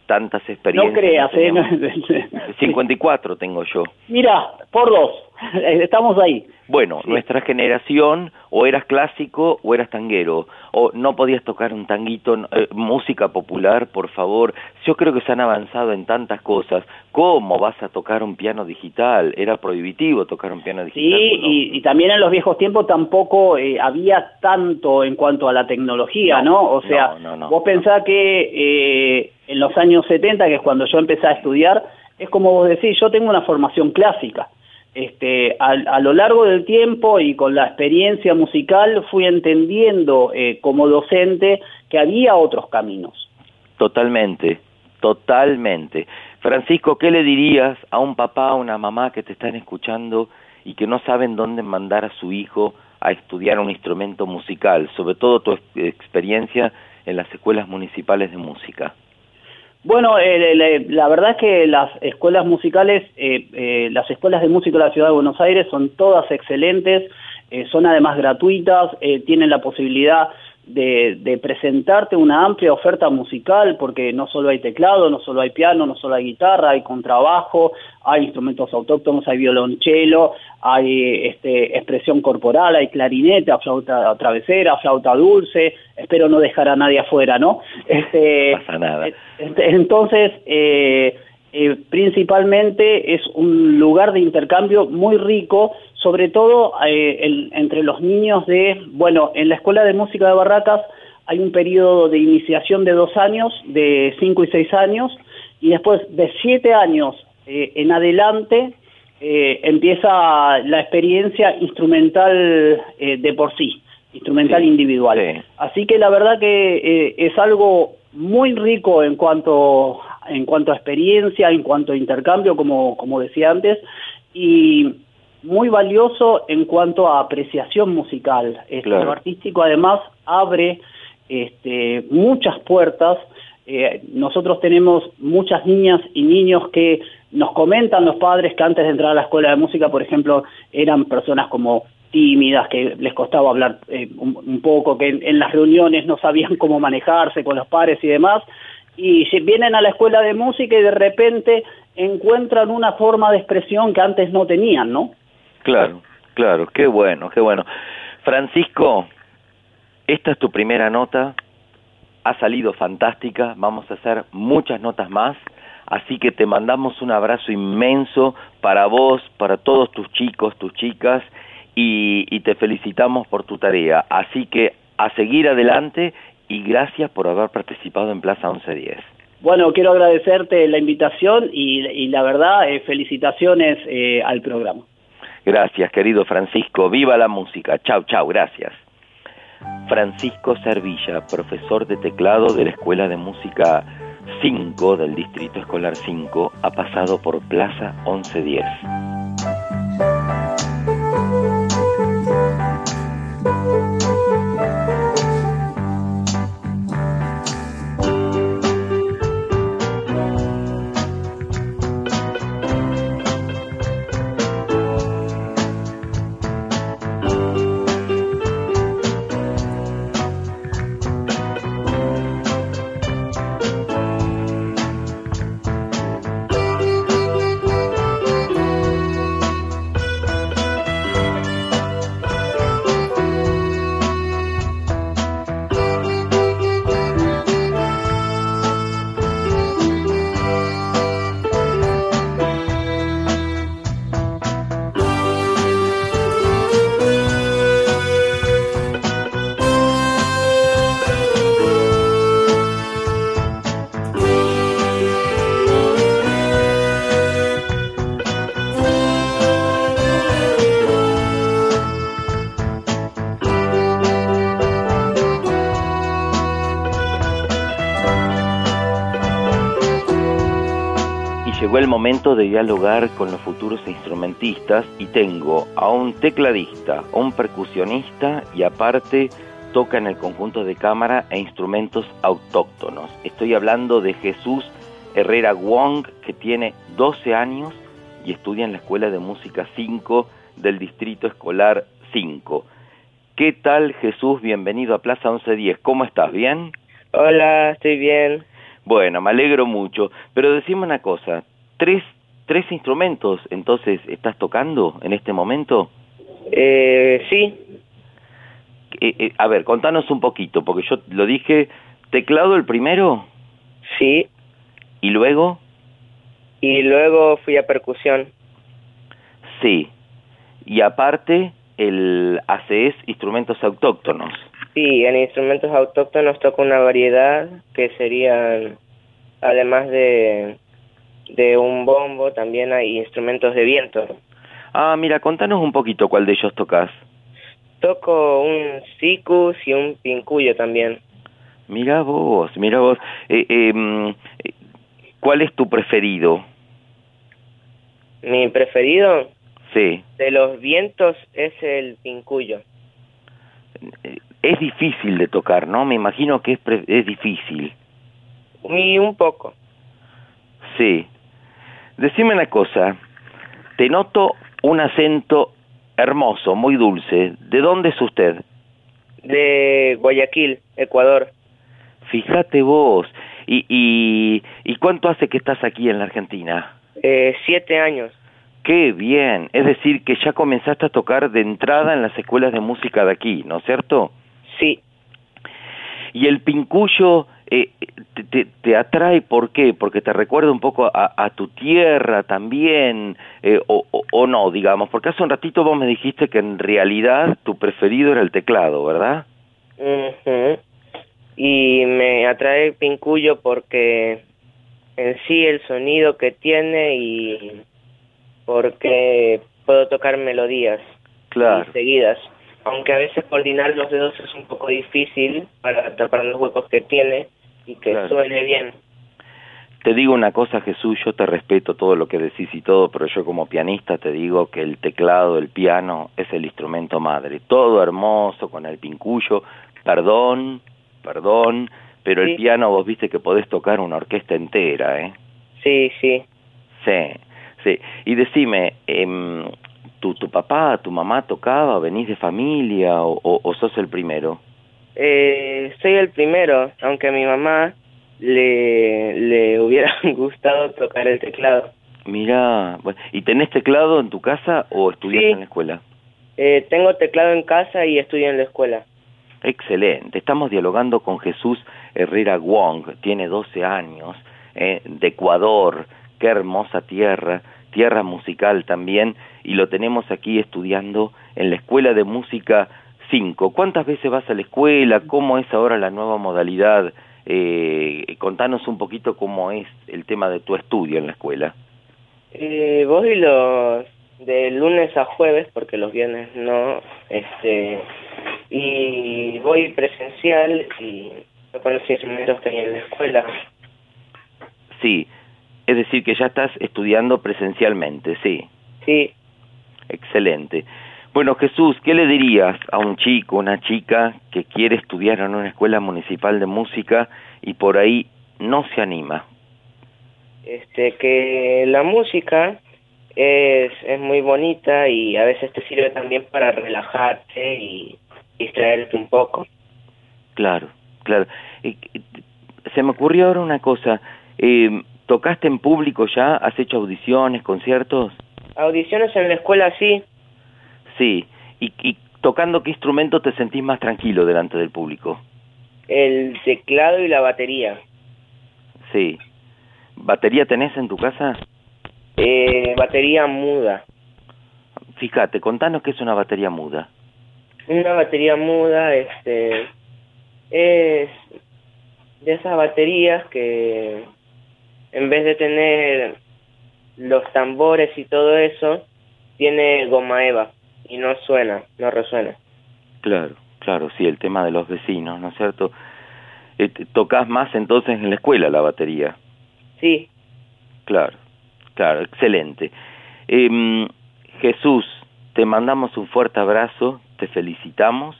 tantas experiencias. No creas, ¿eh? teníamos. 54 tengo yo. Mira, por dos, estamos ahí. Bueno, nuestra generación o eras clásico o eras tanguero, o no podías tocar un tanguito, eh, música popular, por favor. Yo creo que se han avanzado en tantas cosas. ¿Cómo vas a tocar un piano digital? Era prohibitivo tocar un piano Sí, digital. y, y también en los viejos tiempos tampoco eh, había tanto en cuanto a la tecnología, ¿no? O sea, no, vos pensás que eh, en los años 70, que es cuando yo empecé a estudiar, es como vos decís, yo tengo una formación clásica. Este, a, a lo largo del tiempo y con la experiencia musical fui entendiendo eh, como docente que había otros caminos. Totalmente, totalmente. Francisco, ¿qué le dirías a un papá, a una mamá que te están escuchando y que no saben dónde mandar a su hijo a estudiar un instrumento musical? Sobre todo tu ex- experiencia en las escuelas municipales de música. Bueno, eh, le- la verdad es que las escuelas musicales, eh, eh, las escuelas de música de la Ciudad de Buenos Aires son todas excelentes, eh, son además gratuitas, eh, tienen la posibilidad de, de presentarte una amplia oferta musical, porque no solo hay teclado, no solo hay piano, no solo hay guitarra, hay contrabajo, hay instrumentos autóctonos, hay violonchelo, hay este, expresión corporal, hay clarinete, hay flauta travesera, flauta dulce, espero no dejar a nadie afuera, ¿no? Este, No pasa nada. Ent- Entonces, eh, eh, principalmente es un lugar de intercambio muy rico, sobre todo eh, el- entre los niños de, bueno, en la Escuela de Música de Barracas hay un periodo de iniciación de dos años, de cinco y seis años, y después de siete años eh, en adelante eh, empieza la experiencia instrumental eh, de por sí, instrumental individual. Así que la verdad que eh, es algo muy rico en cuanto en cuanto a experiencia, en cuanto a intercambio, como, como decía antes, y muy valioso en cuanto a apreciación musical. Este, Claro. Lo artístico además abre este, muchas puertas. Eh, nosotros tenemos muchas niñas y niños que nos comentan los padres que antes de entrar a la escuela de música, por ejemplo, eran personas como tímidas, que les costaba hablar eh, un, un poco, que en, en las reuniones no sabían cómo manejarse con los padres y demás, y vienen a la escuela de música y de repente encuentran una forma de expresión que antes no tenían, ¿no? Claro, claro, qué bueno, qué bueno. Francisco, esta es tu primera nota, ha salido fantástica, vamos a hacer muchas notas más, así que te mandamos un abrazo inmenso para vos, para todos tus chicos, tus chicas, y, y te felicitamos por tu tarea. Así que a seguir adelante y gracias por haber participado en Plaza 1110. Bueno, quiero agradecerte la invitación y, y la verdad, eh, felicitaciones eh, al programa. Gracias, querido Francisco. Viva la música. Chau, chau, gracias. Francisco Servilla, profesor de teclado de la Escuela de Música 5 del Distrito Escolar 5, ha pasado por Plaza 1110. Momento de dialogar con los futuros instrumentistas y tengo a un tecladista, a un percusionista y aparte toca en el conjunto de cámara e instrumentos autóctonos. Estoy hablando de Jesús Herrera Wong, que tiene 12 años y estudia en la Escuela de Música 5 del Distrito Escolar 5. ¿Qué tal Jesús? Bienvenido a Plaza 1110. ¿Cómo estás? ¿Bien? Hola, estoy bien. Bueno, me alegro mucho. Pero decime una cosa, ¿tres, tres instrumentos entonces estás tocando en este momento? Eh, sí. Eh, eh, a ver, contanos un poquito, porque yo lo dije, teclado el primero. Sí. ¿Y luego? Y luego fui a percusión. Sí. Y aparte, el ACES, instrumentos autóctonos. Sí, en instrumentos autóctonos toco una variedad que serían, además de, de un bombo, también hay instrumentos de viento. Ah, mira, contanos un poquito cuál de ellos tocas. Toco un sicus y un pincuyo también. Mira vos, mira vos. Eh, eh, ¿Cuál es tu preferido? Mi preferido Sí. de los vientos es el pincuyo. Es difícil de tocar, ¿no? Me imagino que es, pre- es difícil. Y un poco. Sí. Decime una cosa. Te noto un acento hermoso, muy dulce. ¿De dónde es usted? De Guayaquil, Ecuador. Fíjate vos. ¿Y, y, ¿Y cuánto hace que estás aquí en la Argentina? Eh, siete años. Qué bien. Es decir, que ya comenzaste a tocar de entrada en las escuelas de música de aquí, ¿no es cierto? Sí. Y el pincuyo eh, te, te- te atrae, ¿por qué? Porque te recuerda un poco a, a tu tierra también, eh, o, o- o no, digamos, porque hace un ratito vos me dijiste que en realidad tu preferido era el teclado, ¿verdad? Ujú. Y me atrae el pincuyo porque en sí el sonido que tiene y porque puedo tocar melodías Claro. seguidas. Aunque a veces coordinar los dedos es un poco difícil para tapar los huecos que tiene y que Claro. suene bien. Te digo una cosa, Jesús, yo te respeto todo lo que decís y todo, pero yo como pianista te digo que el teclado, el piano, es el instrumento madre. Todo hermoso con el pincuyo, perdón, perdón, pero el piano vos viste que podés tocar una orquesta entera, ¿eh? Sí, sí. Sí, sí. Y decime, em, ¿tu, ¿tu papá, tu mamá tocaba? ¿Venís de familia o, o- o sos el primero? Eh, soy el primero, aunque a mi mamá le, le hubiera gustado tocar el teclado. Bueno, ¿y tenés teclado en tu casa o estudias Sí. en la escuela? Eh, tengo teclado en casa y estudio en la escuela. Excelente. Estamos dialogando con Jesús Herrera Wong, tiene 12 años, eh, de Ecuador, qué hermosa tierra, tierra musical también, y lo tenemos aquí estudiando en la Escuela de Música 5. ¿Cuántas veces vas a la escuela? ¿Cómo es ahora la nueva modalidad? Eh, contanos un poquito cómo es el tema de tu estudio en la escuela. Eh, voy los de lunes a jueves, porque los viernes no, este, y voy presencial y toco los instrumentos que hay en la escuela. Sí, es decir, que ya estás estudiando presencialmente, sí. Sí, Excelente. Bueno, Jesús, ¿qué le dirías a un chico, una chica que quiere estudiar en una escuela municipal de música y por ahí no se anima? este, que la música es, es muy bonita y a veces te sirve también para relajarte y distraerte un poco. Claro, claro. Eh, eh, se me ocurrió ahora una cosa. Eh, ¿Tocaste en público ya? ¿Has hecho audiciones, conciertos? Audiciones en la escuela sí, Sí. ¿Y, y tocando qué instrumento te sentís más tranquilo delante del público? el teclado y la batería. Sí. ¿Batería tenés en tu casa? Eh, batería muda. Fíjate, contanos qué es una batería muda. Una batería muda, este, es de esas baterías que en vez de tener los tambores y todo eso, tiene goma eva y no suena, no resuena. Claro, claro, sí, el tema de los vecinos, ¿no es cierto? Eh, ¿Tocás más entonces en la escuela la batería? Sí, Claro, Claro, excelente. Em, Jesús, te mandamos un fuerte abrazo, te felicitamos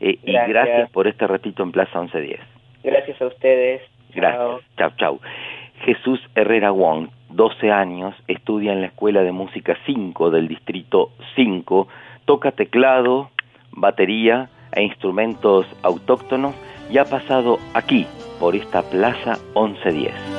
eh, y Gracias. por este ratito en Plaza 1110. Gracias a ustedes. Gracias. Chau, chau. Jesús Herrera Wong, 12 años, estudia en la Escuela de Música 5 del Distrito 5, toca teclado, batería e instrumentos autóctonos y ha pasado aquí, por esta Plaza 1110.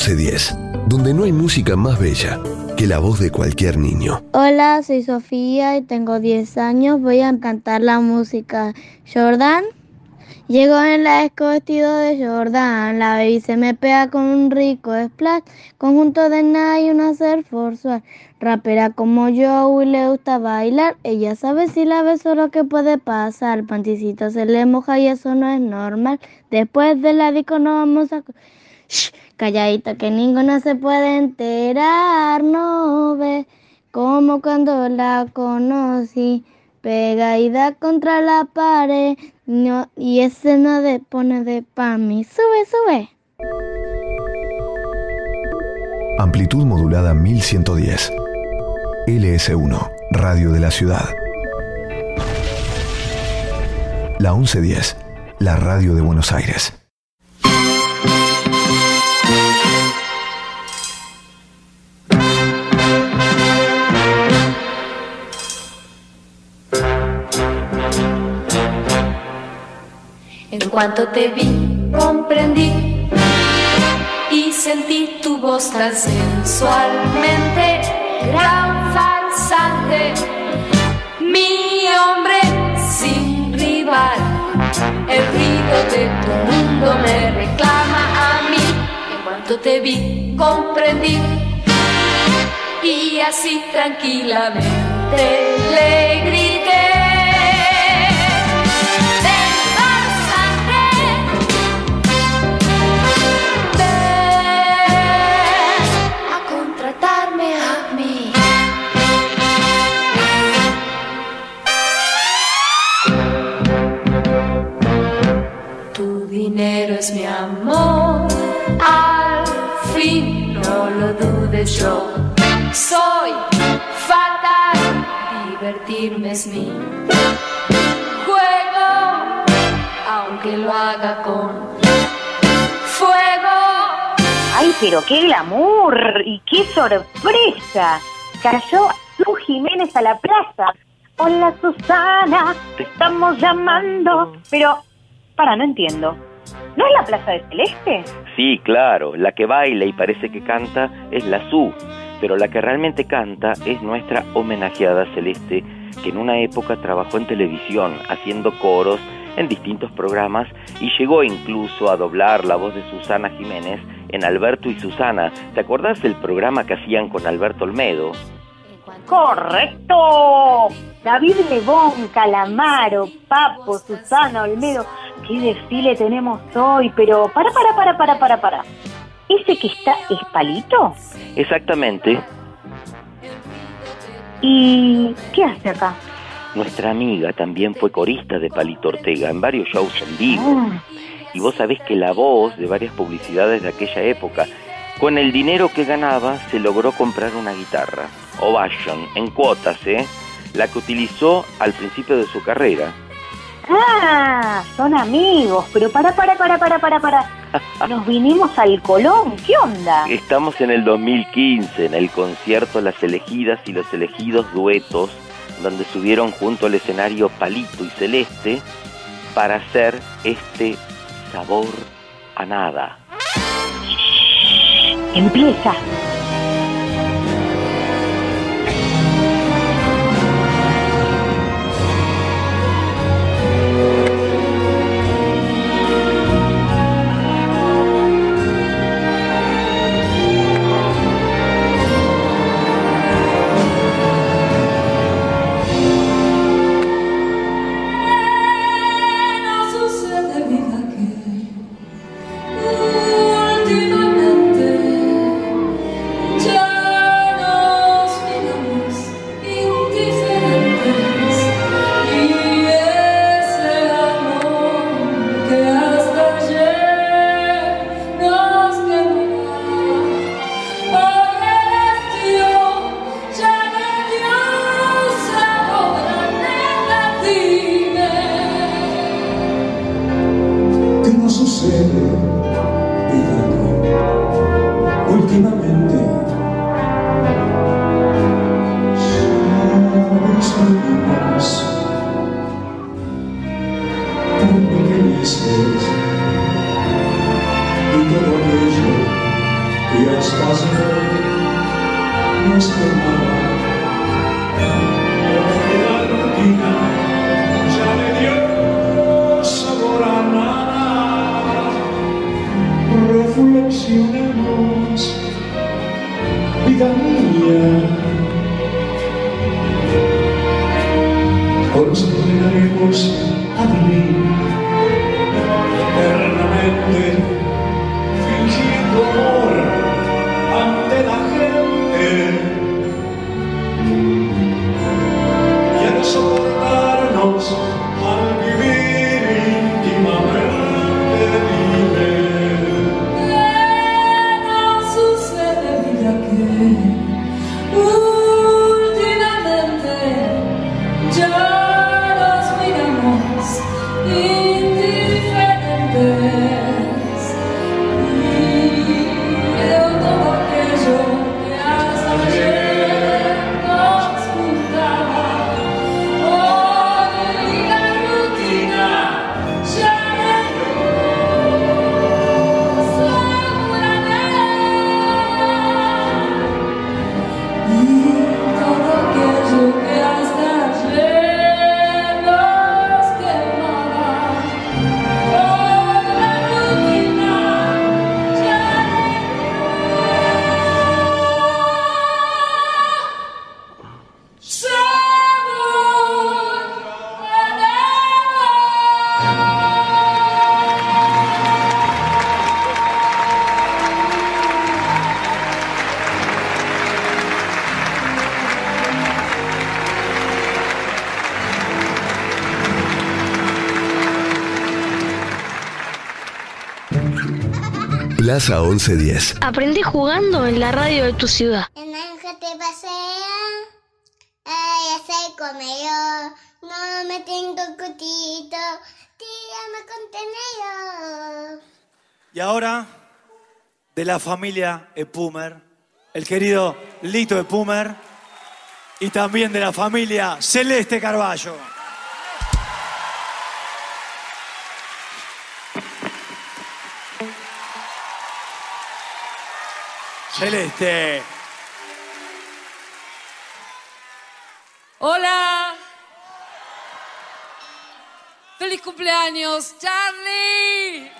1110, donde no hay música más bella que la voz de cualquier niño. Hola, soy Sofía y tengo 10 años. Voy a cantar la música Jordan. Llego en la disco vestido de Jordan. La baby se me pega con un rico splash. Conjunto de nada y una ser forzual. Rapera como yo le gusta bailar. Ella sabe si la beso lo que puede pasar. Panticito se le moja y eso no es normal. Después de la disco nos vamos a. Shh, calladita que ninguno se puede enterar, no ve como cuando la conocí, pegadita contra la pared, no, y ese no de pone de pa' mí, sube, sube. Amplitud modulada 1110. LS1, Radio de la Ciudad. La 1110, la radio de Buenos Aires. En cuanto te vi, comprendí y sentí tu voz tan sensualmente, gran falsante, mi hombre sin rival. El ruido de tu mundo me reclama a mí. En cuanto te vi, comprendí y así tranquilamente le. Con fuego. Ay, pero qué glamour y qué sorpresa. Cayó Lu Jiménez a la plaza. Hola Susana, te estamos llamando. Pero, para, no entiendo. ¿No es la plaza de Celeste? Sí, claro, la que baila y parece que canta es la Su, pero la que realmente canta es nuestra homenajeada Celeste, que en una época trabajó en televisión haciendo coros en distintos programas y llegó incluso a doblar la voz de Susana Jiménez en Alberto y Susana. ¿Te acordás del programa que hacían con Alberto Olmedo? ¡Correcto! David Lebón, Calamaro, Papo, Susana, Olmedo. ¿Qué desfile tenemos hoy? Pero, para, para, para, para, para, para. ¿Ese que está es Palito? Exactamente, ¿Y qué hace acá? Nuestra amiga también fue corista de Palito Ortega en varios shows en vivo. Ah, Y vos sabés que la voz de varias publicidades de aquella época, con el dinero que ganaba, se logró comprar una guitarra, Ovation, en cuotas, ¿eh? la que utilizó al principio de su carrera. Ah, son amigos, pero para, para, para, para, para, para. Nos vinimos al Colón, ¿qué onda? Estamos en el 2015, en el concierto Las Elegidas y los Elegidos Duetos, donde subieron junto al escenario Palito y Celeste para hacer este sabor a nada. Empieza. Consideraremos a vivir eternamente, fingiendo amor ante la gente. Y a no soportarnos Plaza 1110. Aprendí jugando en la radio de tu ciudad. El naranja te pasea, ay, hace comer no me tengo cutito, tírame contenedor. Y ahora, de la familia Epumer, el querido Lito Epumer, y también de la familia Celeste Carballo. Celeste. Hola. Feliz cumpleaños, Charlie.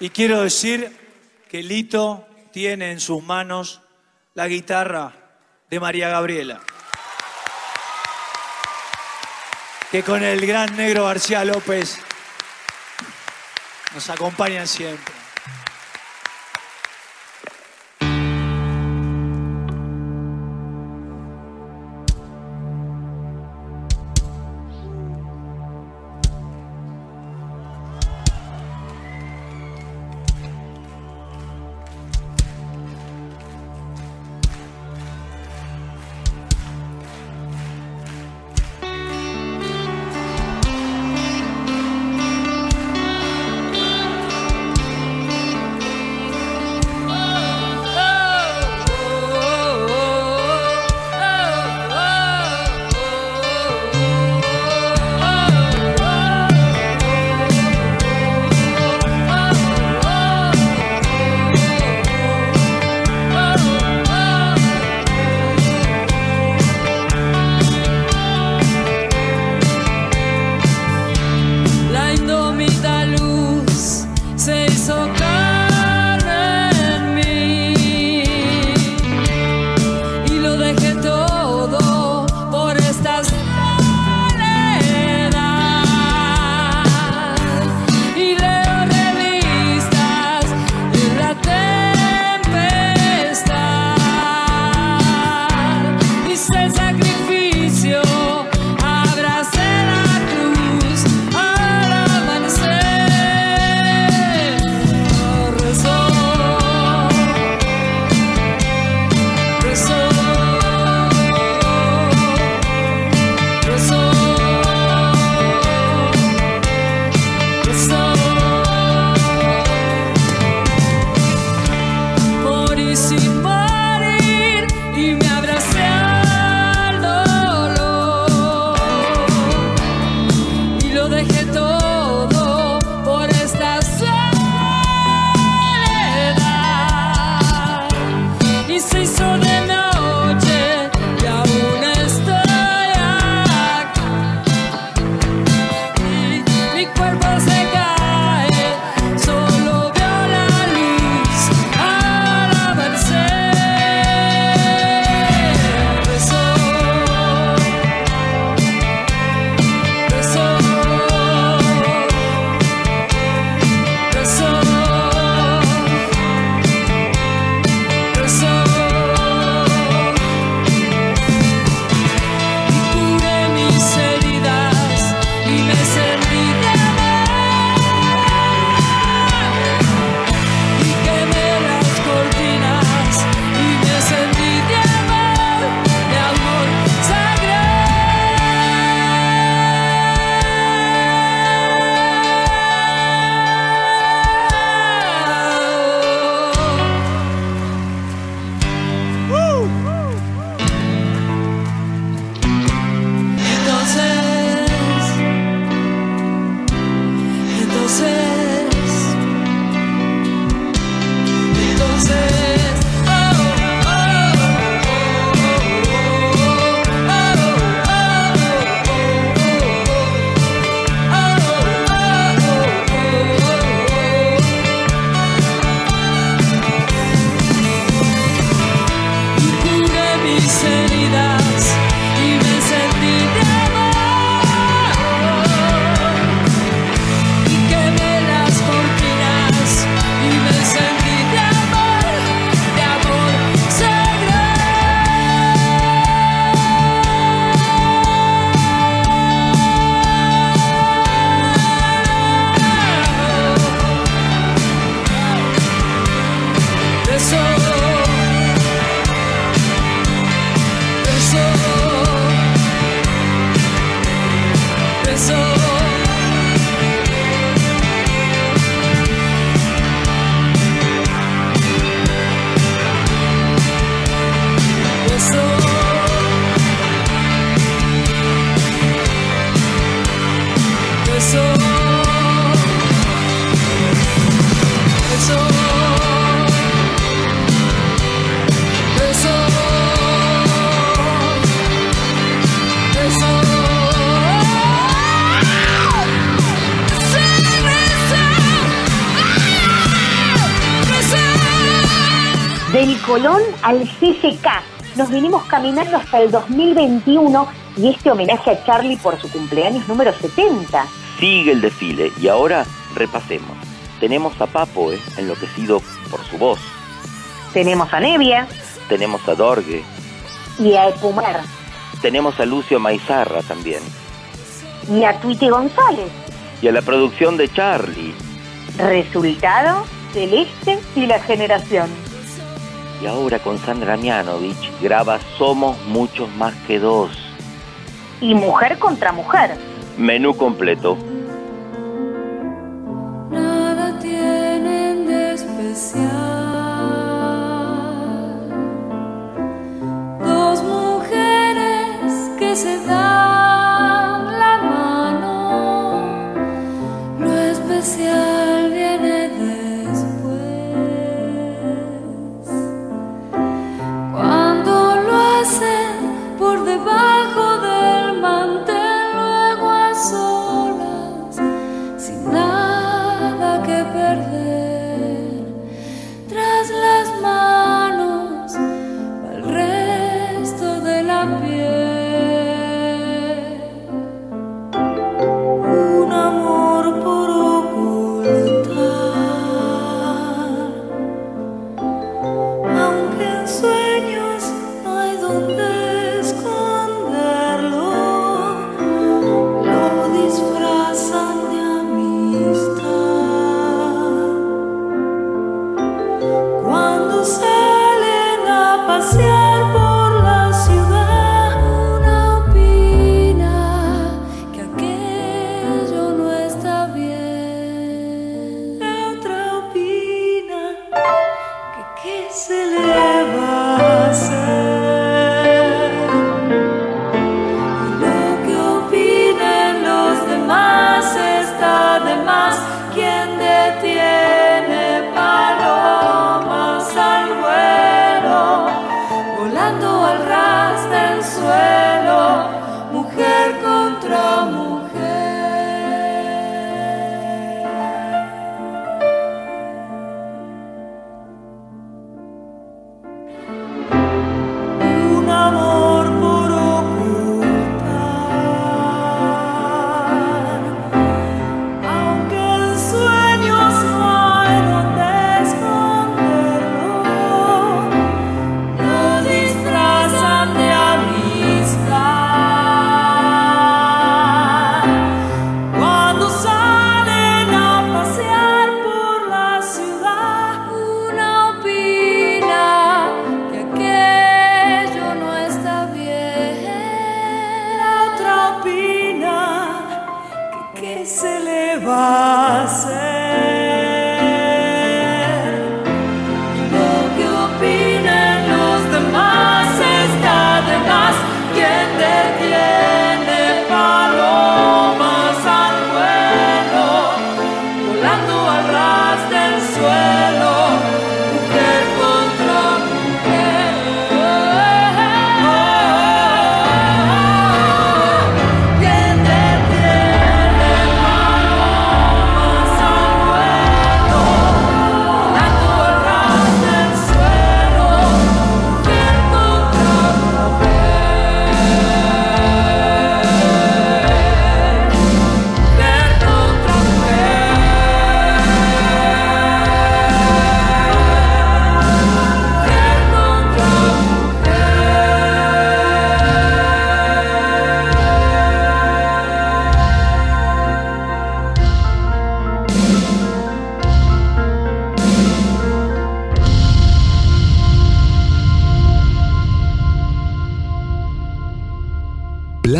Y quiero decir que Lito tiene en sus manos la guitarra de María Gabriela. Que con el gran negro García López nos acompañan siempre. Del Colón al CCK. Nos vinimos caminando hasta el 2021 y este homenaje a Charlie por su cumpleaños número 70. Sigue el desfile y ahora repasemos. Tenemos a Papo, eh, enloquecido por su voz. Tenemos a Nevia Tenemos a Dorgue. y a Epumer Tenemos a Lucio Maizarra también. y a Tuite González. Y a la producción de Charlie. Resultado, Celeste y la generación. Y ahora con Sandra Mianovich graba Somos muchos más que dos. Y mujer contra mujer. Menú completo. Nada tienen de especial. Dos mujeres que se dan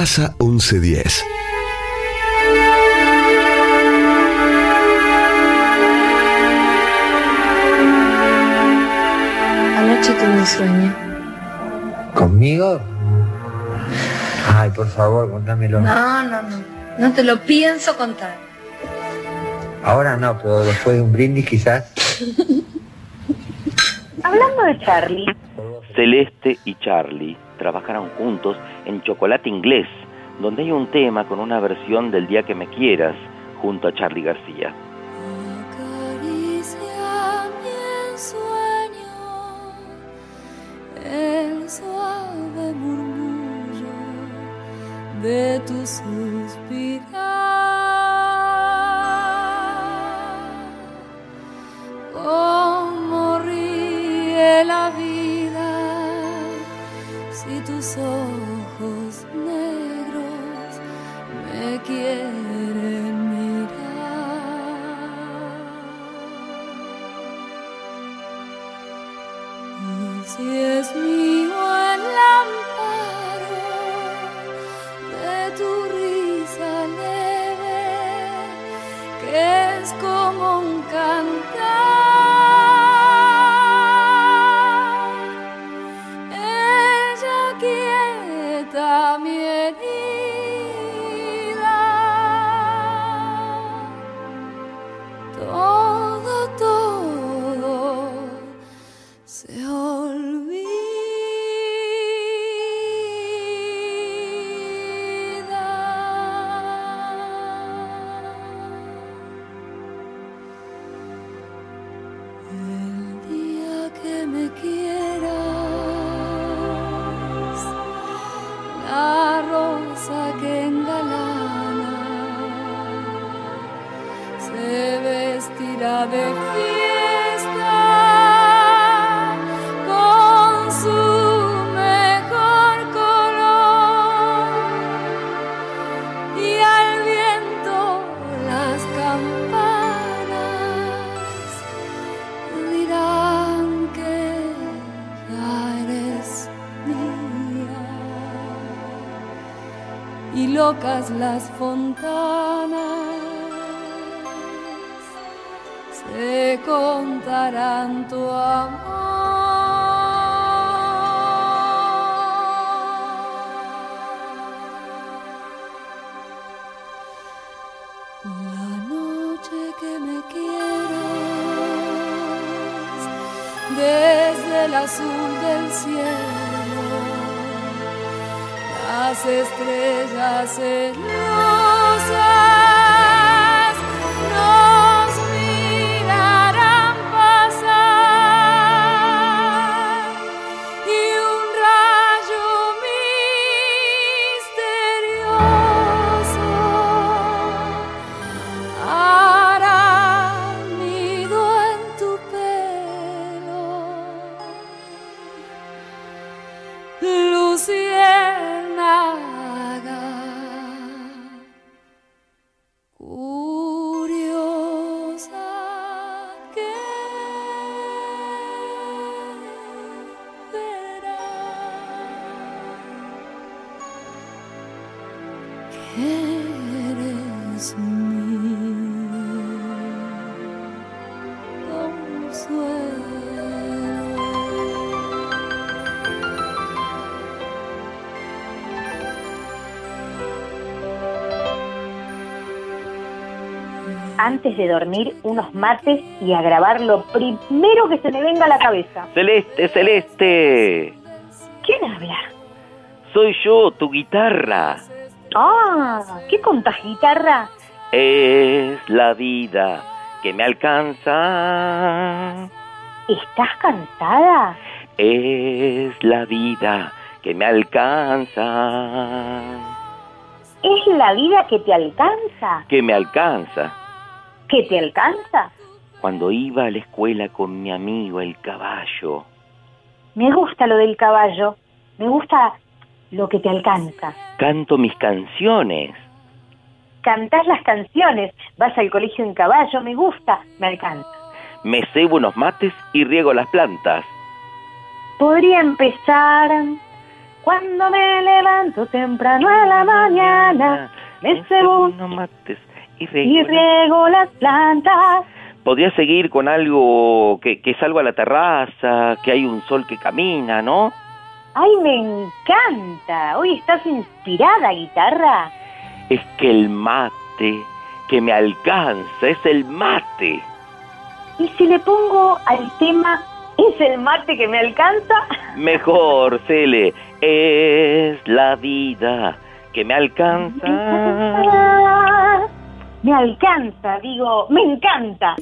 Plaza 1110. Anoche tuve un sueño. ¿Conmigo? Ay, por favor, contámelo. No, no, no. No te lo pienso contar. Ahora no, pero después de un brindis quizás. Hablando de Charlie, Celeste y Charlie trabajaron juntos Chocolate Inglés, donde hay un tema con una versión del Día que me quieras, junto a Charlie García. Antes de dormir, unos mates y a grabar lo primero que se me venga a la cabeza. Celeste, Celeste, ¿Quién habla? soy yo, tu guitarra. Ah, ¿qué contás, guitarra? Es la vida que me alcanza. ¿Estás cansada? Es la vida que me alcanza. ¿Es la vida que te alcanza? Que me alcanza. ¿Qué te alcanza? Cuando iba a la escuela con mi amigo el caballo. Me gusta lo del caballo, me gusta lo que te alcanza. Canto mis canciones. Cantás las canciones, vas al colegio en caballo, me gusta, me alcanza. Me cebo unos mates y riego las plantas. Podría empezar cuando me levanto temprano a la mañana. Me cebo unos mates y riego, las plantas. Podría seguir con algo que, que salgo a la terraza, que hay un sol que camina, ¿no? ¡Ay, me encanta! Hoy estás inspirada, guitarra. Es que el mate que me alcanza es el mate. ¿Y si le pongo al tema ¿Es el mate que me alcanza? Mejor, Cele. Es la vida que me alcanza me alcanza, digo, me encanta.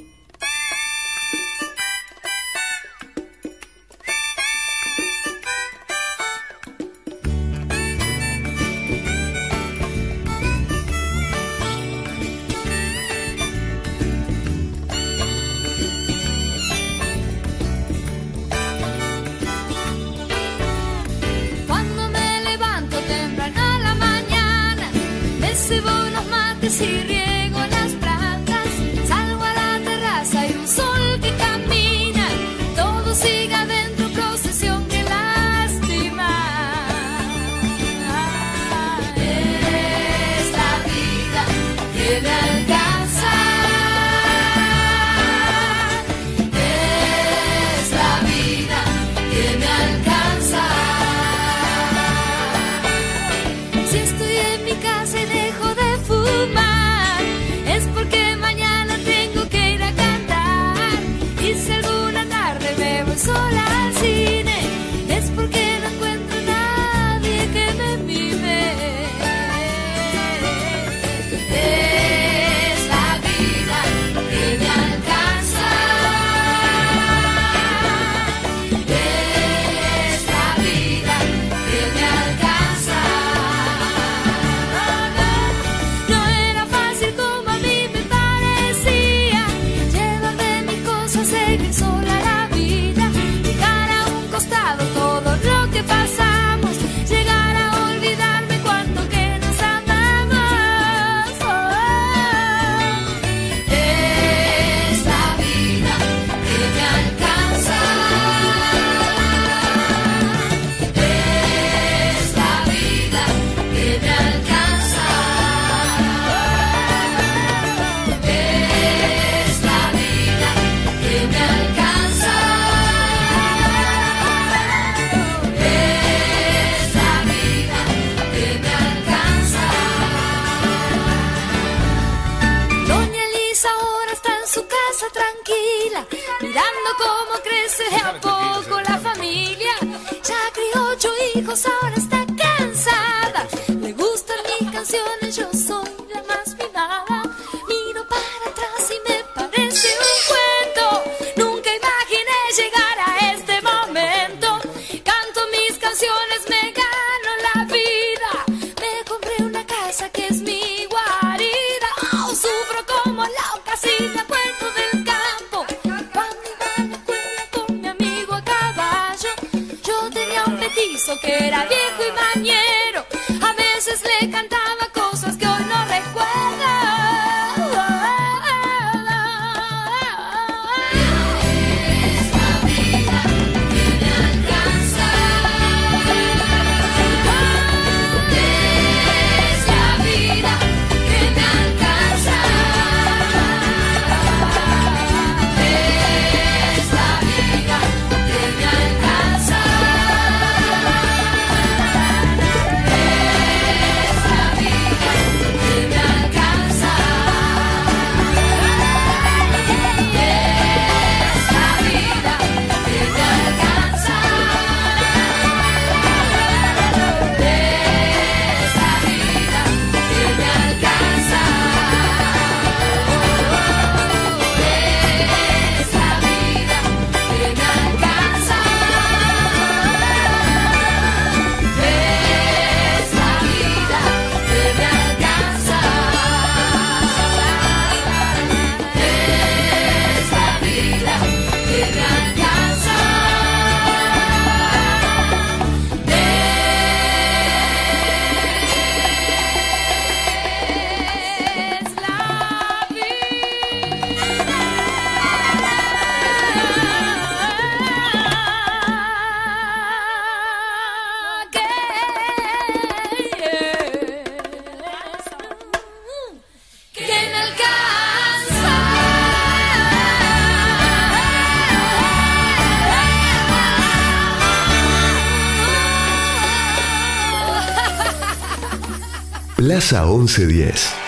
Plaza 1110.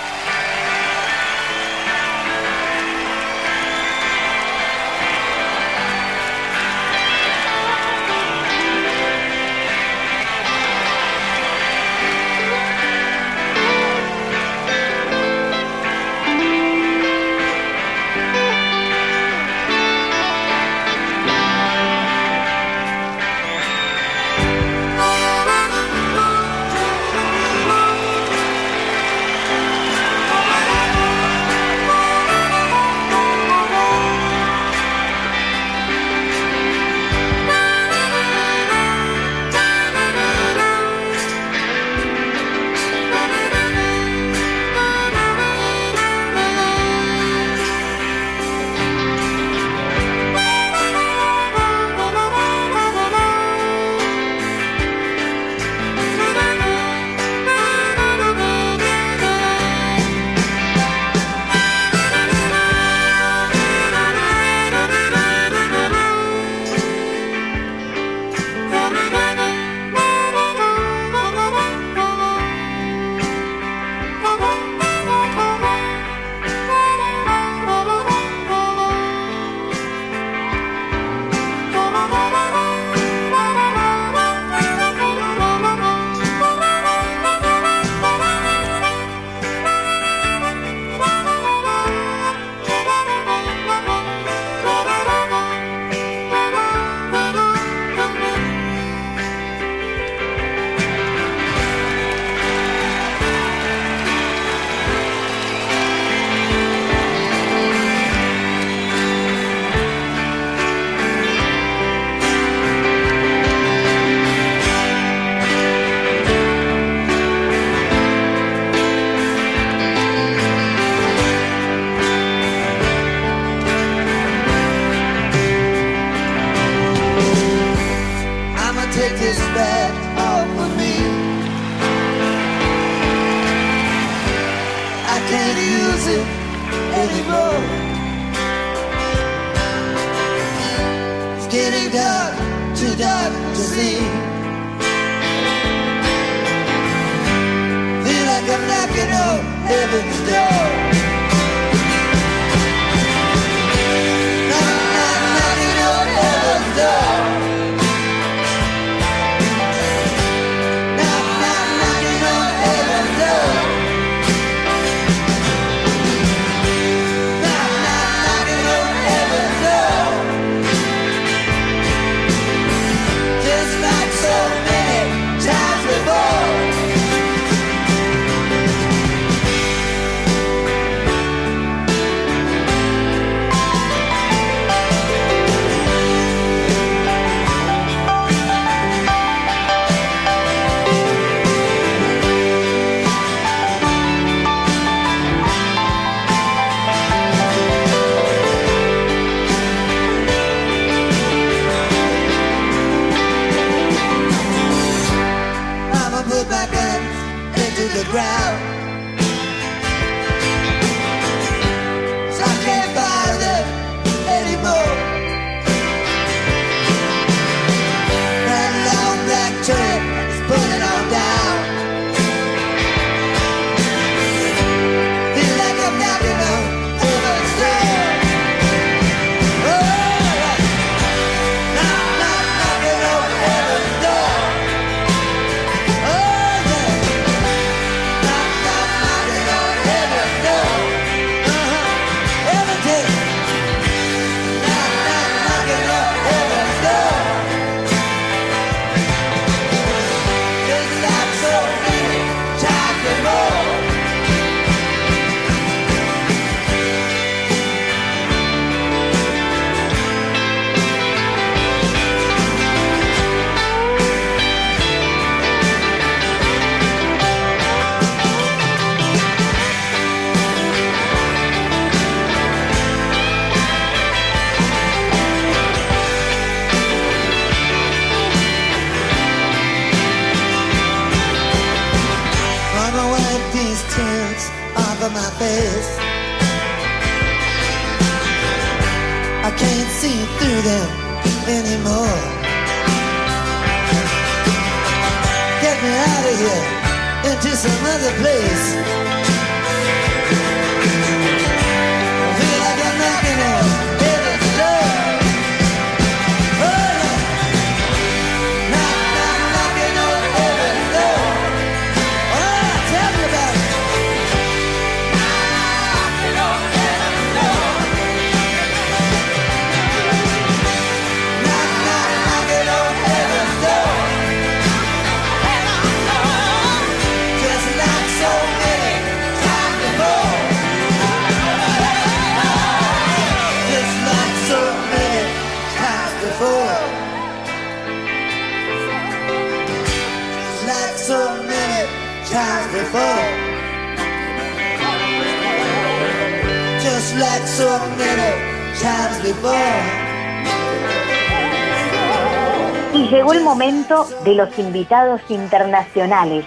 de los invitados internacionales.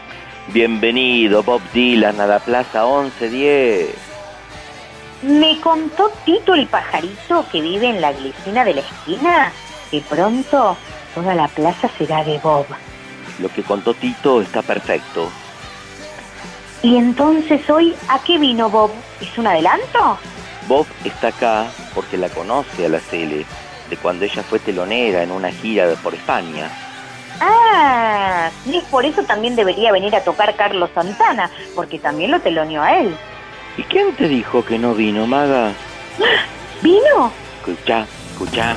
Bienvenido, Bob Dylan, a la Plaza 1110. Me contó Tito el pajarito que vive en la glicina de la esquina. que pronto, toda la plaza será de Bob. Lo que contó Tito está perfecto. ¿Y entonces hoy a qué vino Bob? ¿Es un adelanto? Bob está acá porque la conoce a la Cele, de cuando ella fue telonera en una gira por España. Ah, y es por eso también debería venir a tocar Carlos Santana, porque también lo teloneó a él. ¿Y quién te dijo que no vino, Maga? ¡Ah! ¿Vino? Escucha, escucha.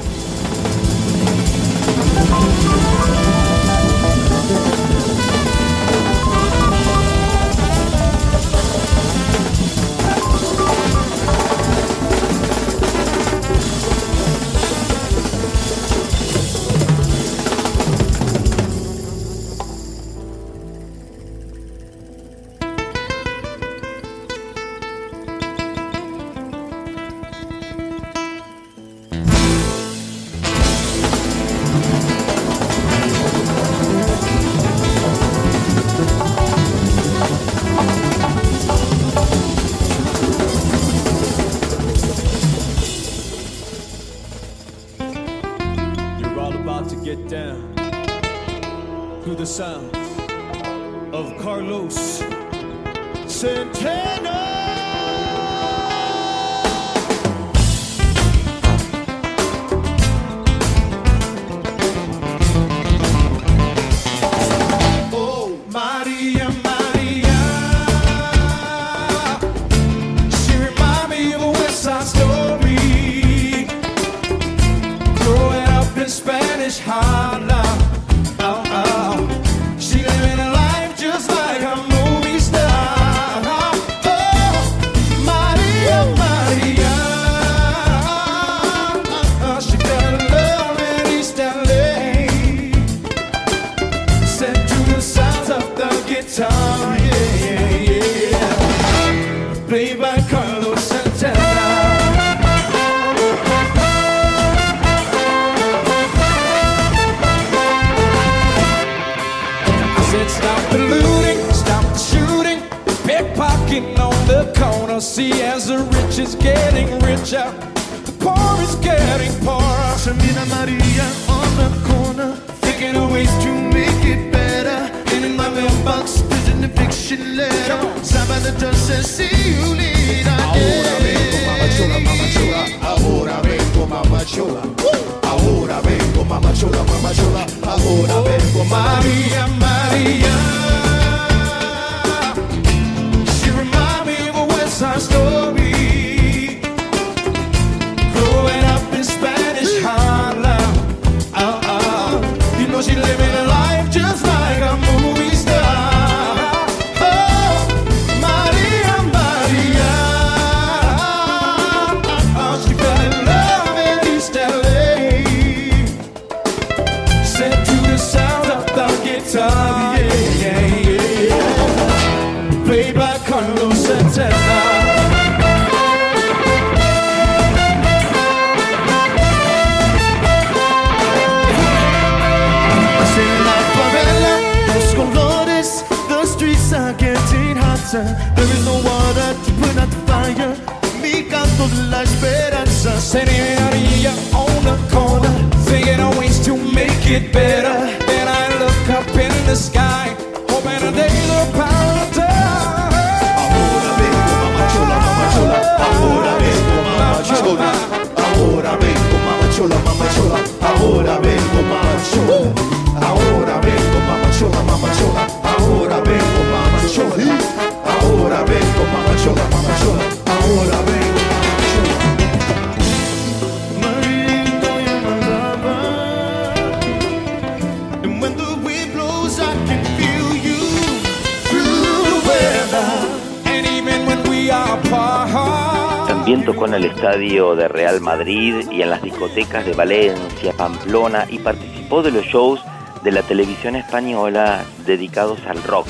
De los shows de la televisión española dedicados al rock.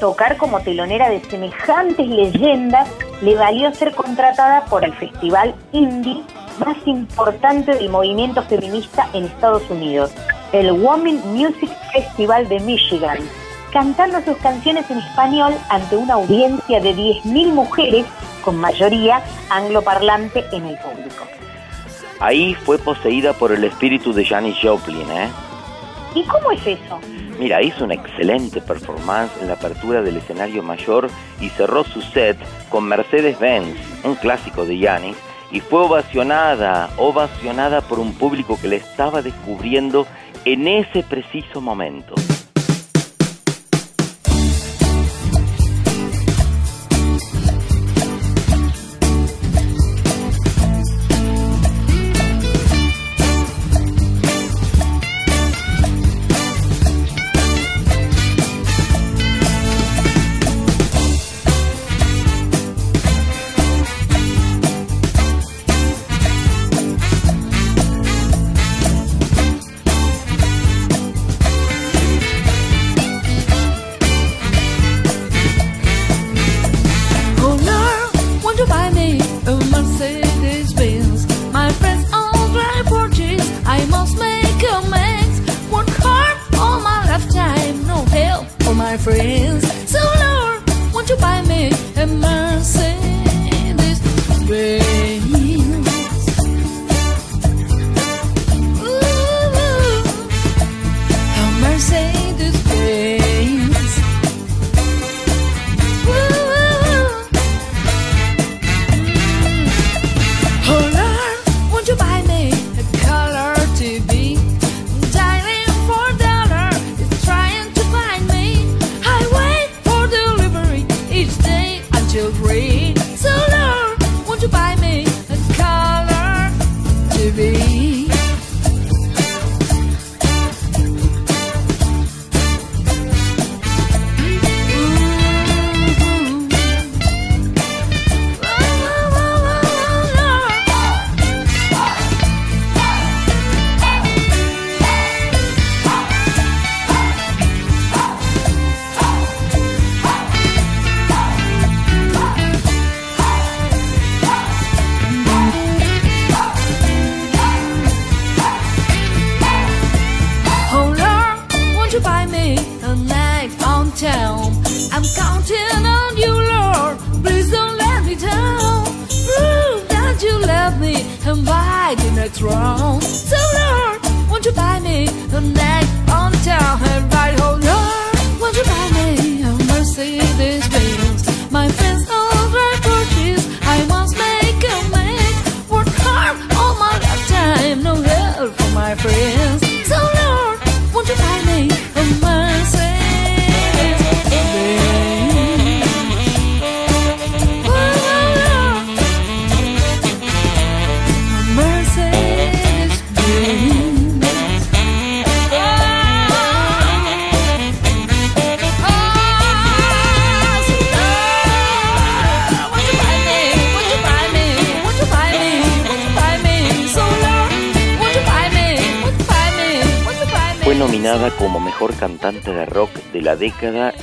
Tocar como telonera de semejantes leyendas le valió ser contratada por el festival indie más importante del movimiento feminista en Estados Unidos, el Women Music Festival de Michigan, cantando sus canciones en español ante una audiencia de 10.000 mujeres, con mayoría angloparlante en el público. Ahí fue poseída por el espíritu de Janis Joplin, ¿eh? ¿Y cómo es eso? Mira, hizo una excelente performance en la apertura del escenario mayor y cerró su set con Mercedes-Benz, un clásico de Janis, y fue ovacionada, ovacionada por un público que le estaba descubriendo en ese preciso momento.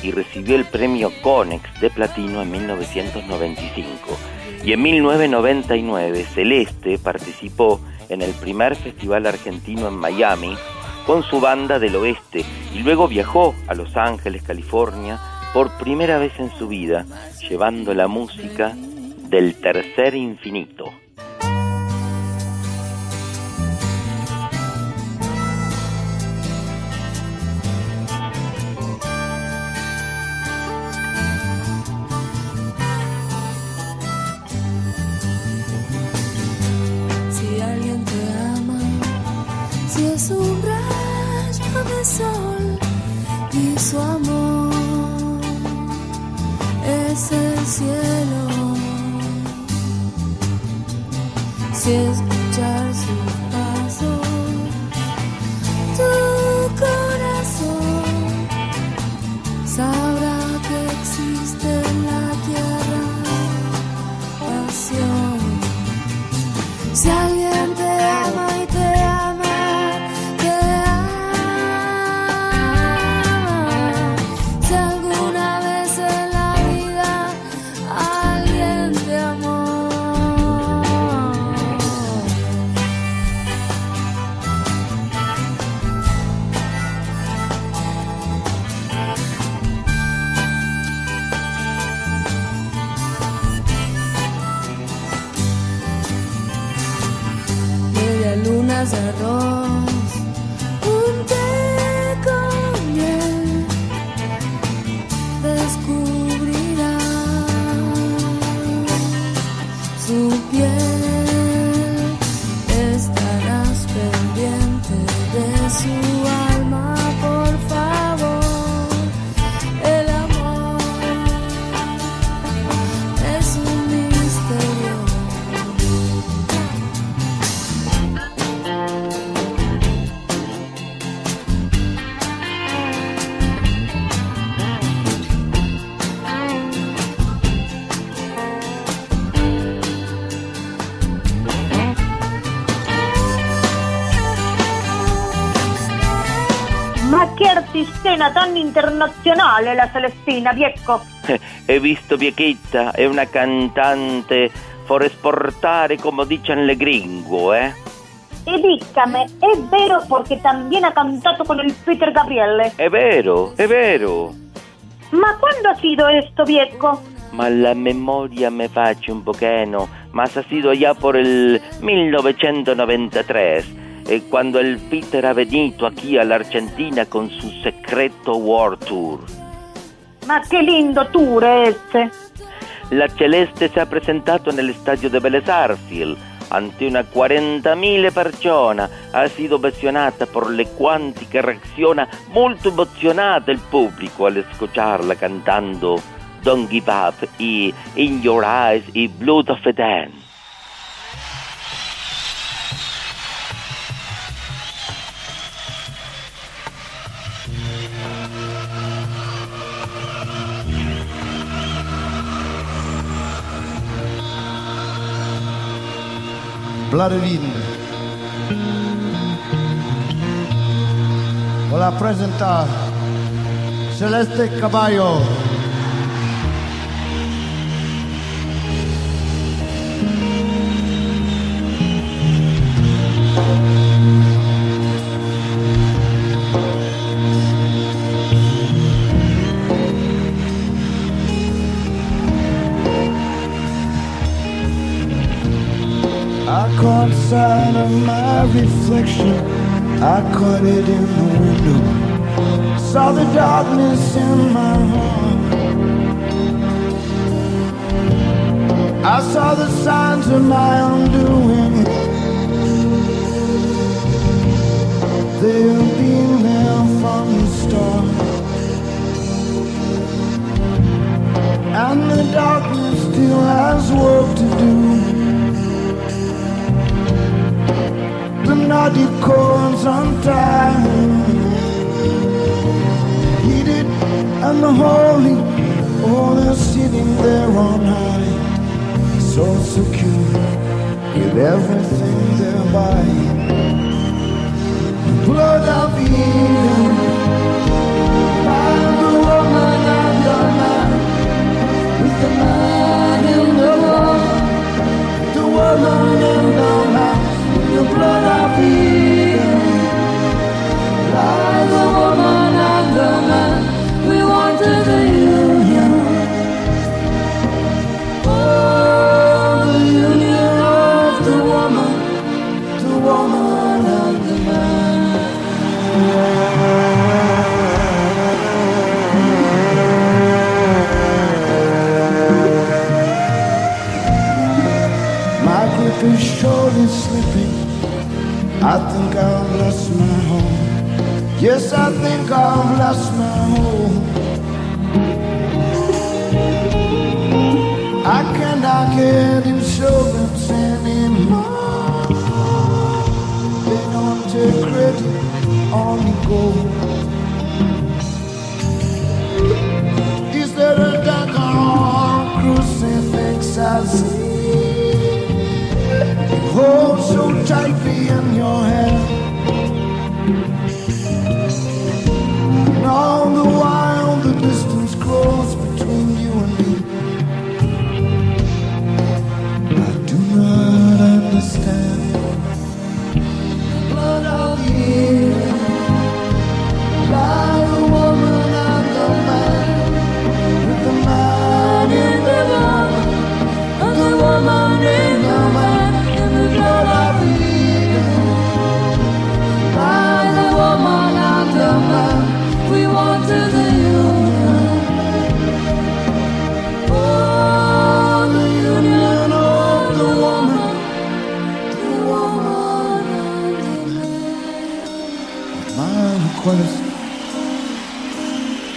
Y recibió el premio Conex de platino en 1995. Y en 1999 Celeste participó en el primer festival argentino en Miami con su banda del oeste y luego viajó a Los Ángeles, California, por primera vez en su vida, llevando la música del tercer infinito. Internazionale la Celestina, Viecco. He visto Viequita, è una cantante for esportare come dicen le gringo, eh? Y dígame, es vero porque también ha cantado con el Peter Gabriele. È vero, è vero. ¿Ma cuándo ha sido esto, Viecco? Ma la memoria me face un pochino, ma ha sido ya por el 1993, eh, cuando el Peter ha venido aquí a la Argentina con su secreto World Tour. Ma che lindo tour ese. La Celeste se ha presentato en el estadio de Vélez Sarsfield ante una 40.000 persone. Ha sido ovacionata por le quanti che reacciona molto emozionata il pubblico al escucharla cantando Don't Give Up y In Your Eyes y Blood of a Dance. Blood of Eden. Voy a presentar Celeste Caballo. Of my reflection. I caught it in the window. Saw the darkness in my heart. I saw the signs of my undoing. They've been there from the start. And the darkness still has work to do. The naughty cords untied. Heated and the holy, oh, they're sitting there on high, so secure with everything they're buying. Blood of Eden, by the woman and the man, with the man in the wall, the woman in the man the blood of healing, lies of I think I've lost my home. Yes, I think I've lost my home. I cannot get insurance anymore. They don't take credit on the gold. In your hand.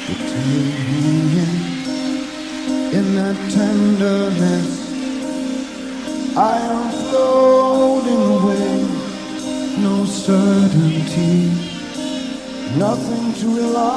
To take me in, in that tenderness. I am floating away, no certainty nothing to rely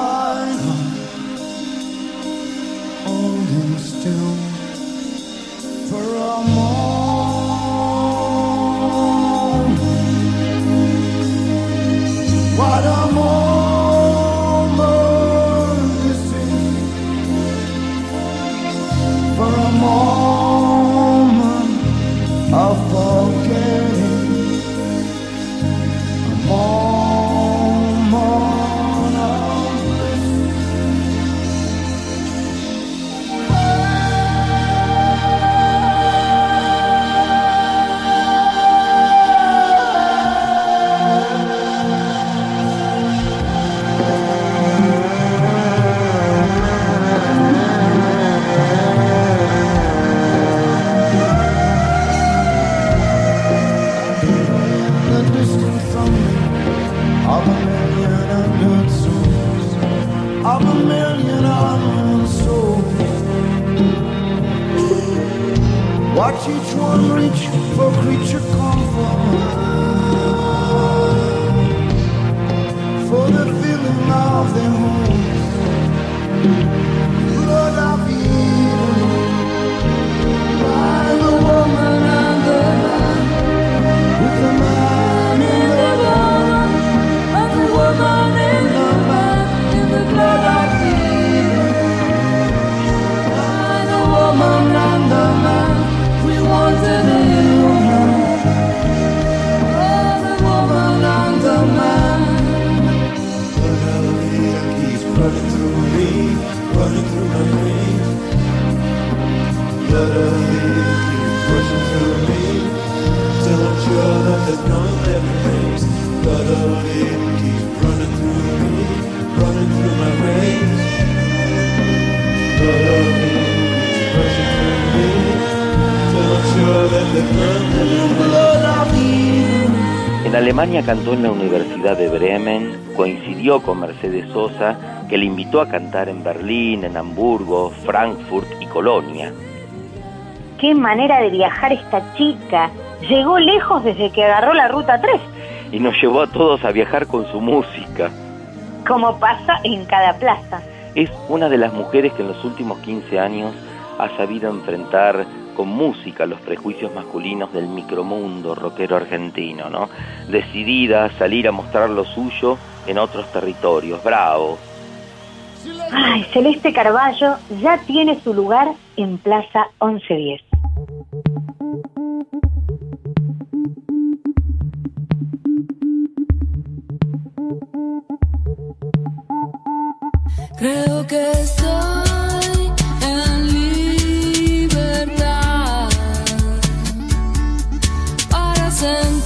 Alemania cantó en la Universidad de Bremen, coincidió con Mercedes Sosa, que le invitó a cantar en Berlín, en Hamburgo, Frankfurt y Colonia. Qué manera de viajar esta chica. Llegó lejos desde que agarró la ruta 3, Y nos llevó a todos a viajar con su música. como pasa en cada plaza. Es una de las mujeres que en los últimos 15 años ha sabido enfrentar con música los prejuicios masculinos del micromundo rockero argentino, ¿no? Decidida a salir a mostrar lo suyo en otros territorios. Bravo. Ay, Celeste Carballo ya tiene su lugar en Plaza 1110. Creo que estoy en para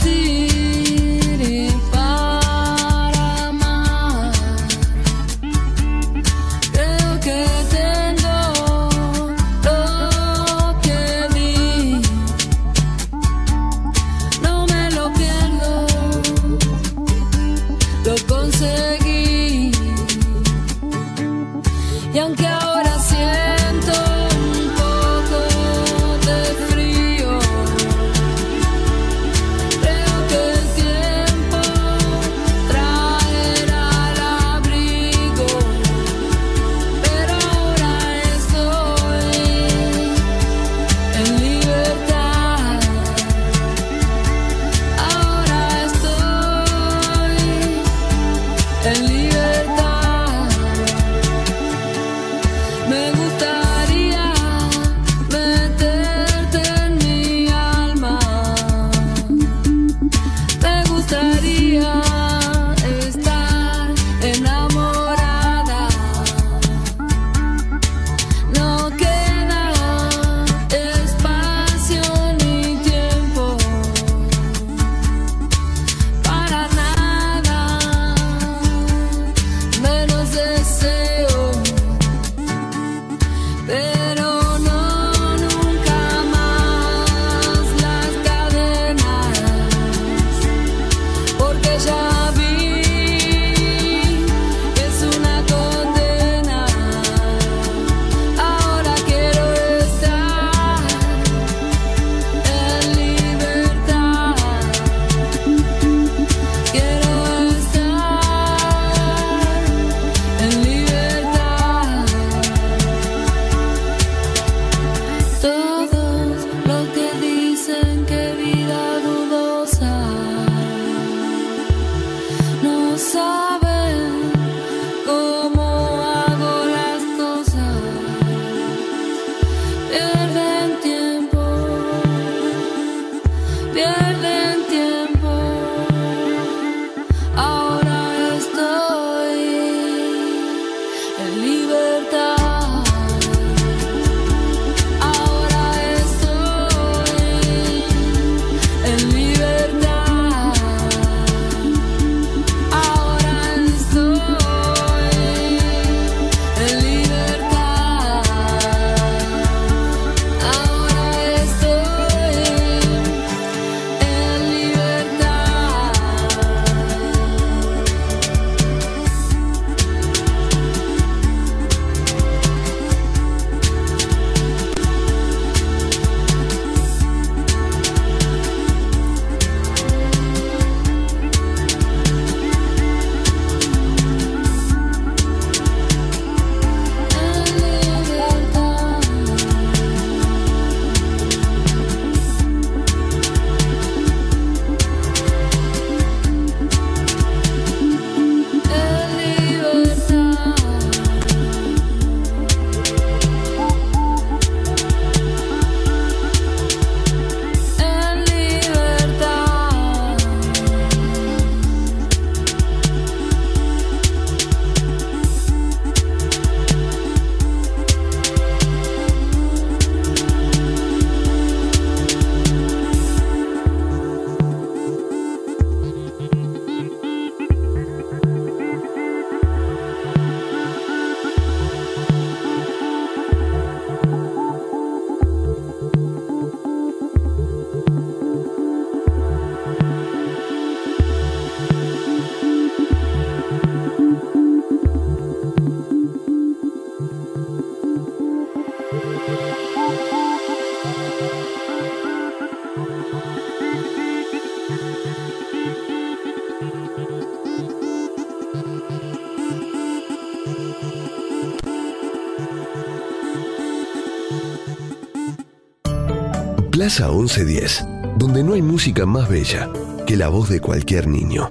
Plaza 1110, donde no hay música más bella que la voz de cualquier niño.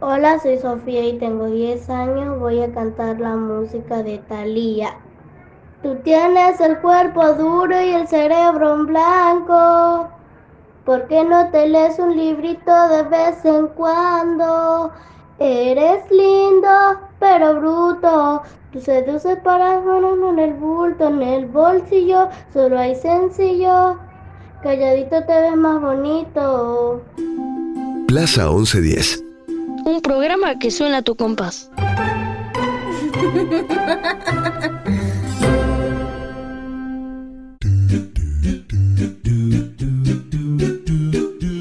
Hola, soy Sofía y tengo 10 años. Voy a cantar la música de Thalía. Tú tienes el cuerpo duro y el cerebro en blanco. ¿Por qué no te lees un librito de vez en cuando? Eres lindo, pero bruto. Tú seduces para en el bulto, en el bolsillo. Solo hay sencillo. Calladito te ves más bonito. Plaza 1110, Un programa que suena a tu compás.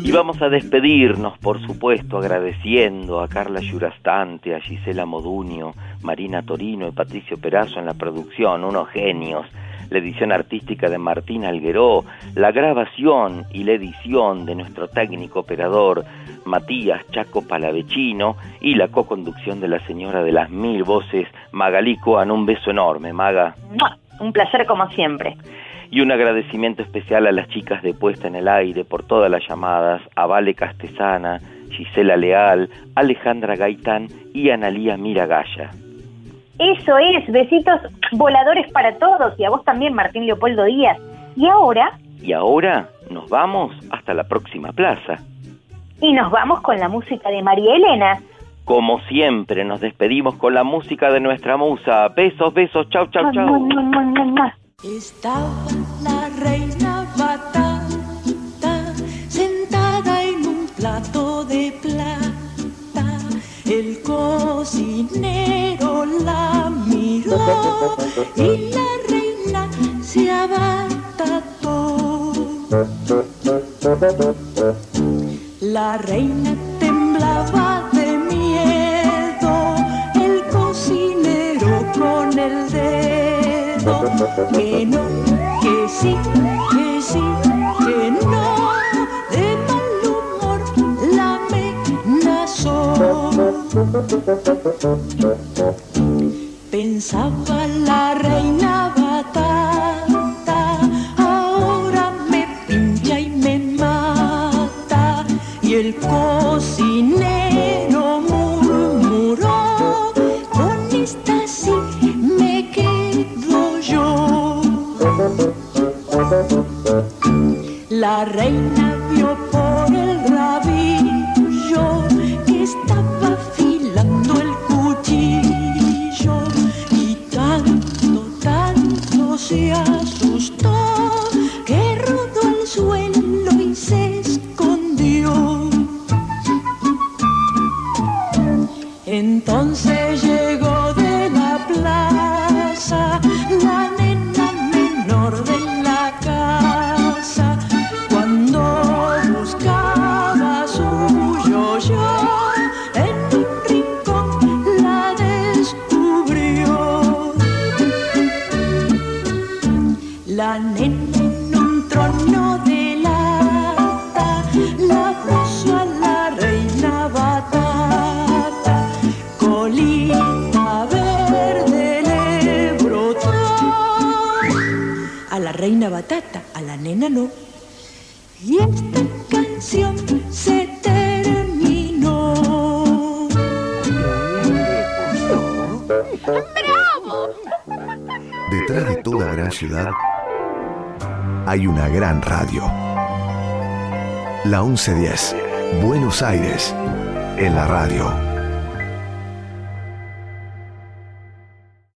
Iba vamos a despedirnos, por supuesto, agradeciendo a Carla Yurastante, a Gisela Modunio, Marina Torino y Patricio Perazo en la producción, unos genios. La edición artística de Martín Algueró, la grabación y la edición de nuestro técnico operador Matías Chaco Palavecino y la co-conducción de la señora de las mil voces, Magalí Coan. Un beso enorme, Maga. Un placer como siempre. Y un agradecimiento especial a las chicas de Puesta en el Aire por todas las llamadas, a Vale Castesana, Gisela Leal, Alejandra Gaitán y Analía Miragaya. Eso es, besitos voladores para todos y a vos también, Martín Leopoldo Díaz. Y ahora, Y ahora nos vamos hasta la próxima plaza. y nos vamos con la música de María Elena. Como siempre, nos despedimos con la música de nuestra musa. Besos, besos, chau, chau, chau. Estaba la reina batata sentada en un plato de. El cocinero la miró y la reina se abatató. La reina temblaba de miedo, el cocinero con el dedo, que no, que sí, que sí, que no, de mal humor la amenazó. Pensaba la reina batata, ahora me pincha y me mata. Y el cocinero murmuró, con esta sí me quedo yo. La reina se asustó que rodó al suelo y se escondió. Entonces llegó Y esta canción se terminó. Detrás de toda gran ciudad hay una gran radio. La 1110, Buenos Aires, en la radio.